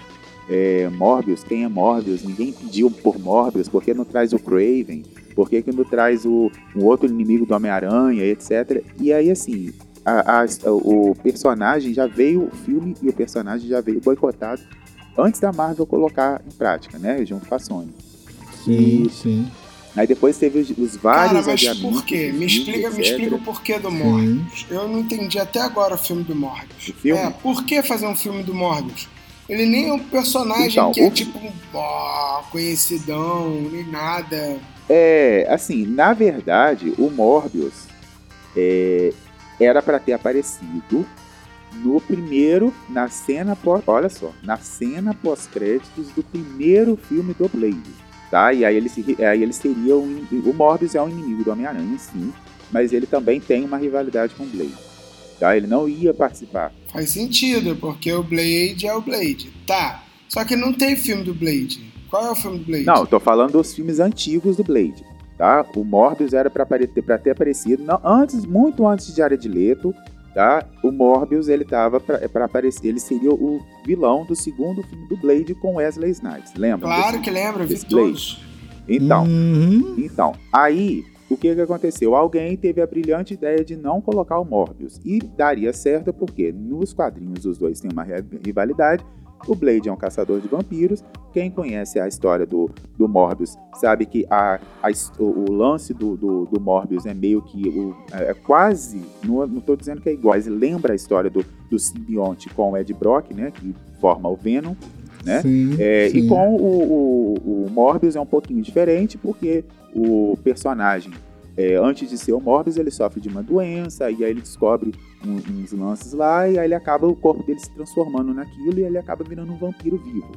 É, Morbius, quem é Morbius? Ninguém pediu por Morbius, por que não traz o Craven? Por que, que não traz o, um outro inimigo do Homem-Aranha, etc. E aí, assim, a, a, o personagem já veio, o filme e o personagem já veio boicotado antes da Marvel colocar em prática, né? Junto com a Sony. Sim, e... sim. Aí depois teve os, os vários Cara, mas por quê? Me explica, me explica o porquê do Morbius. Eu não entendi até agora o filme do Morbius. O filme? É, por que fazer um filme do Morbius? Ele nem é um personagem então, que é o... é tipo oh, conhecidão, nem nada. É, assim, na verdade, o Morbius é, era para ter aparecido no primeiro, na cena pós, olha só, na cena pós-créditos do primeiro filme do Blade, tá? E aí ele, aí ele seria um, o Morbius é um inimigo do Homem-Aranha, sim, mas ele também tem uma rivalidade com o Blade, tá? Ele não ia participar. Faz sentido, porque o Blade é o Blade, tá? Só que não tem filme do Blade. Qual é o filme do Blade? Não, tô falando dos filmes antigos do Blade. Tá? O Morbius era para ter aparecido não, antes, muito antes de Jared Leto, tá? O Morbius, ele tava para é aparecer, ele seria o vilão do segundo filme do Blade com Wesley Snipes, lembra? Claro desse, que lembro, vi todos. Então, uhum. então, aí o que, que aconteceu? Alguém teve a brilhante ideia de não colocar o Morbius. E daria certo porque nos quadrinhos os dois têm uma rivalidade o Blade é um caçador de vampiros. Quem conhece a história do, do Morbius sabe que a, a o, o, lance do, do, do, Morbius é meio que o, é, é quase, não, estou dizendo que é igual, mas lembra a história do, do simbionte com o Ed Brock, né, que forma o Venom. Né? Sim, é, sim. E com o, o, o Morbius é um pouquinho diferente, porque o personagem é, antes de ser o Morbius, ele sofre de uma doença, e aí ele descobre um, uns lances lá, e aí ele acaba, o corpo dele se transformando naquilo, e ele acaba virando um vampiro vivo,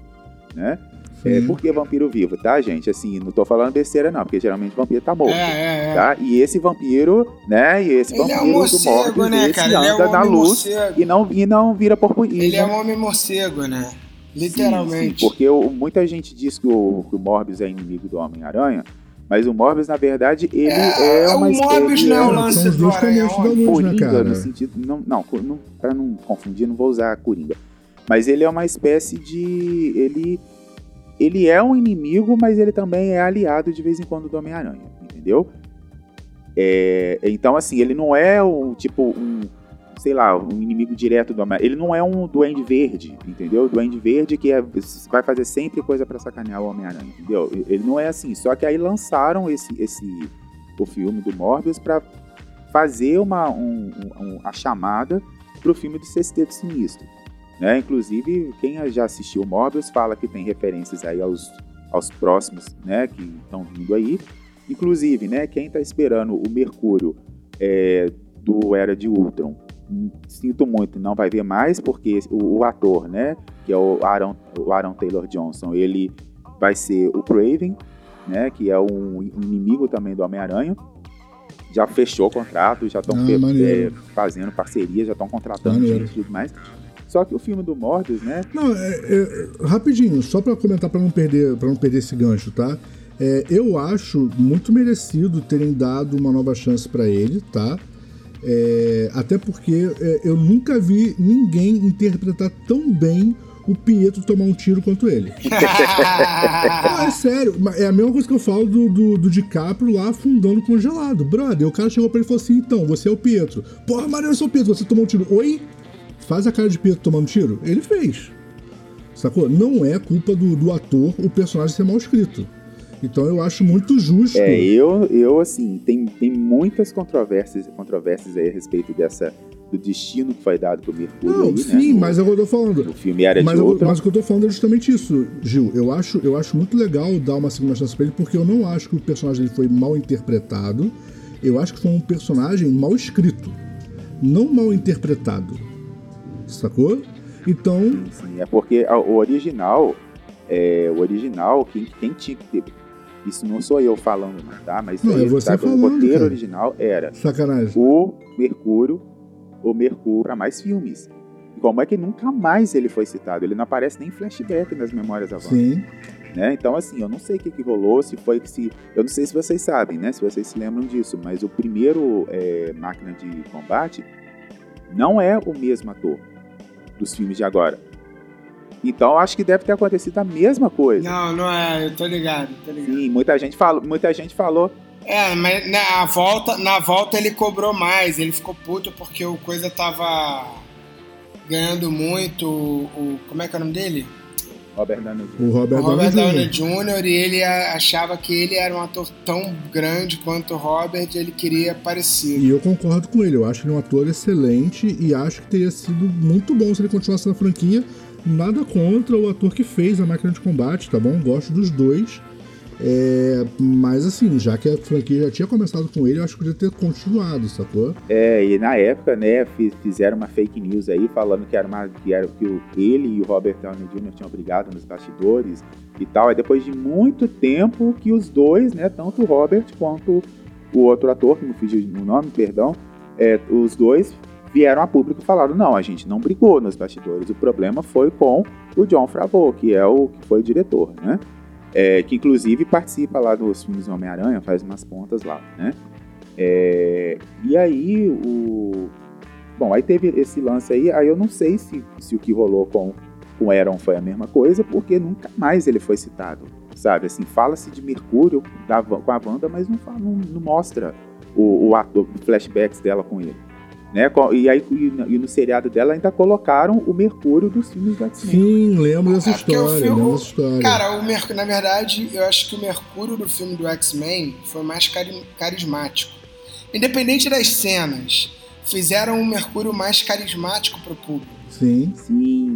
né? É, por que vampiro vivo, tá, gente? Assim, não tô falando besteira, não, porque geralmente vampiro tá morto. É, é, é. Tá? E esse vampiro, né? E esse ele vampiro é um morcego, do Morbius, né, esse cara? anda é na luz e não, e não vira porco-inho. Ele é um homem morcego, né? Literalmente. Sim, sim, porque o, muita gente diz que o, que o Morbius é inimigo do Homem-Aranha, mas o Morbius, na verdade, ele é, é uma O Morbius não é o lance do Aranha. Coringa, né, no sentido... Não, não, não para não confundir, não vou usar Coringa. Mas ele é uma espécie de... Ele, ele é um inimigo, mas ele também é aliado de vez em quando do Homem-Aranha, entendeu? É, então, assim, ele não é o tipo um sei lá, um inimigo direto do Homem-Aranha. Ele não é um Duende Verde, entendeu? Duende Verde que é, vai fazer sempre coisa para sacanear o Homem-Aranha, entendeu? Ele não é assim. Só que aí lançaram esse, esse o filme do Morbius para fazer uma, um, um, a chamada pro filme do Sexteto Sinistro. Né? Inclusive, quem já assistiu Morbius fala que tem referências aí aos, aos próximos, né, que estão vindo aí. Inclusive, né, quem está esperando o Mercúrio é, do Era de Ultron sinto muito, não vai ver mais, porque o, o, ator, né, que é o Aaron, o Aaron Taylor Johnson, ele vai ser o Craven, né, que é um, inimigo também do Homem-Aranha. já fechou o contrato, já estão Ah, é, fazendo parceria, já estão contratando Maneiro. gente e tudo mais. Só que o filme do Morbius, né? Não, é, é, rapidinho, só pra comentar pra não perder, para não perder esse gancho, tá? É, eu acho muito merecido terem dado uma nova chance pra ele, tá? É, até porque é, eu nunca vi ninguém interpretar tão bem o Pietro tomar um tiro quanto ele. *laughs* Ah, é sério, é a mesma coisa que eu falo do, do, do DiCaprio lá afundando congelado. Brother, o cara chegou pra ele e falou assim: então, você é o Pietro. Porra, Maria, eu sou o Pietro, você tomou um tiro. Oi? Faz a cara de Pietro tomando tiro? Ele fez. Sacou? Não é culpa do, do ator o personagem ser mal escrito. Então eu acho muito justo. É, eu, eu assim, tem, tem muitas controvérsias, controvérsias aí a respeito dessa do destino que foi dado pro Mercúrio Não, aí, sim, né? mas é o que eu tô falando. O filme era Mas, de outro. mas o que eu tô falando é justamente isso, Gil. Eu acho, eu acho muito legal dar uma segunda chance pra ele, porque eu não acho que o personagem dele foi mal interpretado. Eu acho que foi um personagem mal escrito. Não mal interpretado. Sacou? Então, Sim, é porque o original, é, o original, quem, quem tinha que ter. Isso não sou eu falando, não, tá? Mas Não, é você sabe, falando, o roteiro cara. original era sacanagem. o Mercúrio, o Mercúrio para mais filmes. Como é que nunca mais ele foi citado? Ele não aparece nem em flashback nas memórias avant, Sim. né? Então assim, eu não sei o que, que rolou, se foi que se, eu não sei se vocês sabem, né? Se vocês se lembram disso, mas o primeiro é, máquina de combate não é o mesmo ator dos filmes de agora. Então acho que deve ter acontecido a mesma coisa. Não, não é, eu tô ligado, tô ligado. Sim, muita gente falou, muita gente falou. É, mas na volta, na volta ele cobrou mais, ele ficou puto porque o coisa tava ganhando muito. O, o- como é que é o nome dele? Robert Downey Jr. O Robert, o Robert Downey Downey Jr. Jr. e ele achava que ele era um ator tão grande quanto o Robert e ele queria parecer. E eu concordo com ele. Eu acho ele um ator excelente e acho que teria sido muito bom se ele continuasse na franquia. Nada contra o ator que fez a máquina de combate, tá bom? Gosto dos dois. É, mas assim, já que a franquia já tinha começado com ele, eu acho que podia ter continuado, sacou? É, e na época, né, fi- fizeram uma fake news aí falando que era uma que era que ele e o Robert Downey Jr. tinham brigado nos bastidores e tal. Aí depois de muito tempo que os dois, né, tanto o Robert quanto o outro ator, que me fugiu o nome, perdão, é, os dois vieram a público e falaram: não, a gente não brigou nos bastidores. O problema foi com o John Favreau, que é o que foi o diretor, né? É, que inclusive participa lá dos filmes Homem-Aranha, faz umas pontas lá, né? É, e aí o. Bom, aí teve esse lance aí, aí eu não sei se, se o que rolou com, com Aaron foi a mesma coisa, porque nunca mais ele foi citado. Sabe, assim, fala-se de Mercúrio da, com a Wanda, mas não, não, não mostra o, o ator, flashbacks dela com ele. Né? E aí e no, seriado dela ainda colocaram o Mercúrio dos filmes do X-Men. Sim, lembro dessa É porque o história, filme- lembro dessa história. Cara, o Mercúrio, na verdade, eu acho que o Mercúrio do filme do X-Men foi mais cari- carismático. Independente das cenas, fizeram o Mercúrio mais carismático pro público. Sim. Sim.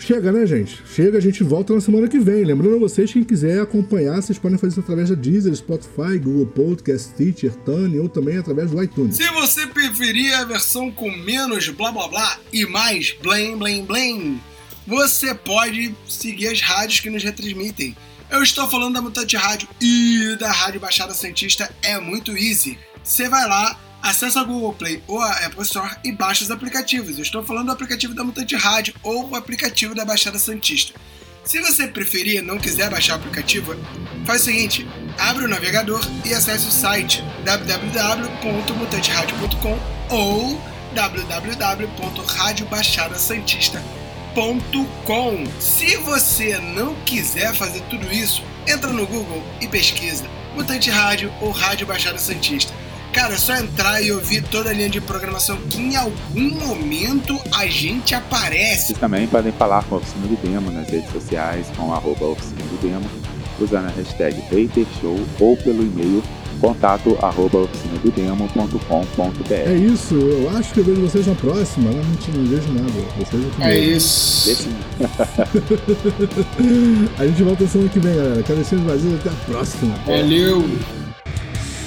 Chega, né, gente? Chega, a gente volta na semana que vem. Lembrando a vocês, quem quiser acompanhar, vocês podem fazer isso através da Deezer, Spotify, Google Podcast, Stitcher, Tune ou também através do iTunes. Se você preferir a versão com menos blá blá blá e mais blém blém blém, você pode seguir as rádios que nos retransmitem. Eu estou falando da Mutante Rádio e da Rádio Baixada Santista, é muito easy. Você vai lá, acessa a Google Play ou a Apple Store e baixa os aplicativos. Eu estou falando do aplicativo da Mutante Rádio ou o aplicativo da Baixada Santista. Se você preferir não quiser baixar o aplicativo, faz o seguinte: abre o navegador e acesse o site www.mutanteradio.com ou www.radiobaixadasantista.com. Se você não quiser fazer tudo isso, entra no Google e pesquisa Mutante Rádio ou Rádio Baixada Santista. Cara, é só entrar e ouvir toda a linha de programação que em algum momento a gente aparece. Vocês também podem falar com a Oficina do Demo nas redes sociais, com arroba Oficina do Demo, usando a hashtag HaterShow ou pelo e-mail contato arroba oficinadodemo.com.br. É isso, eu acho que eu vejo vocês na próxima. Não, mentira, não vejo nada. Vocês aqui É isso. *laughs* A gente volta semana que vem, galera. Cabecinhas vazias, até a próxima. Valeu!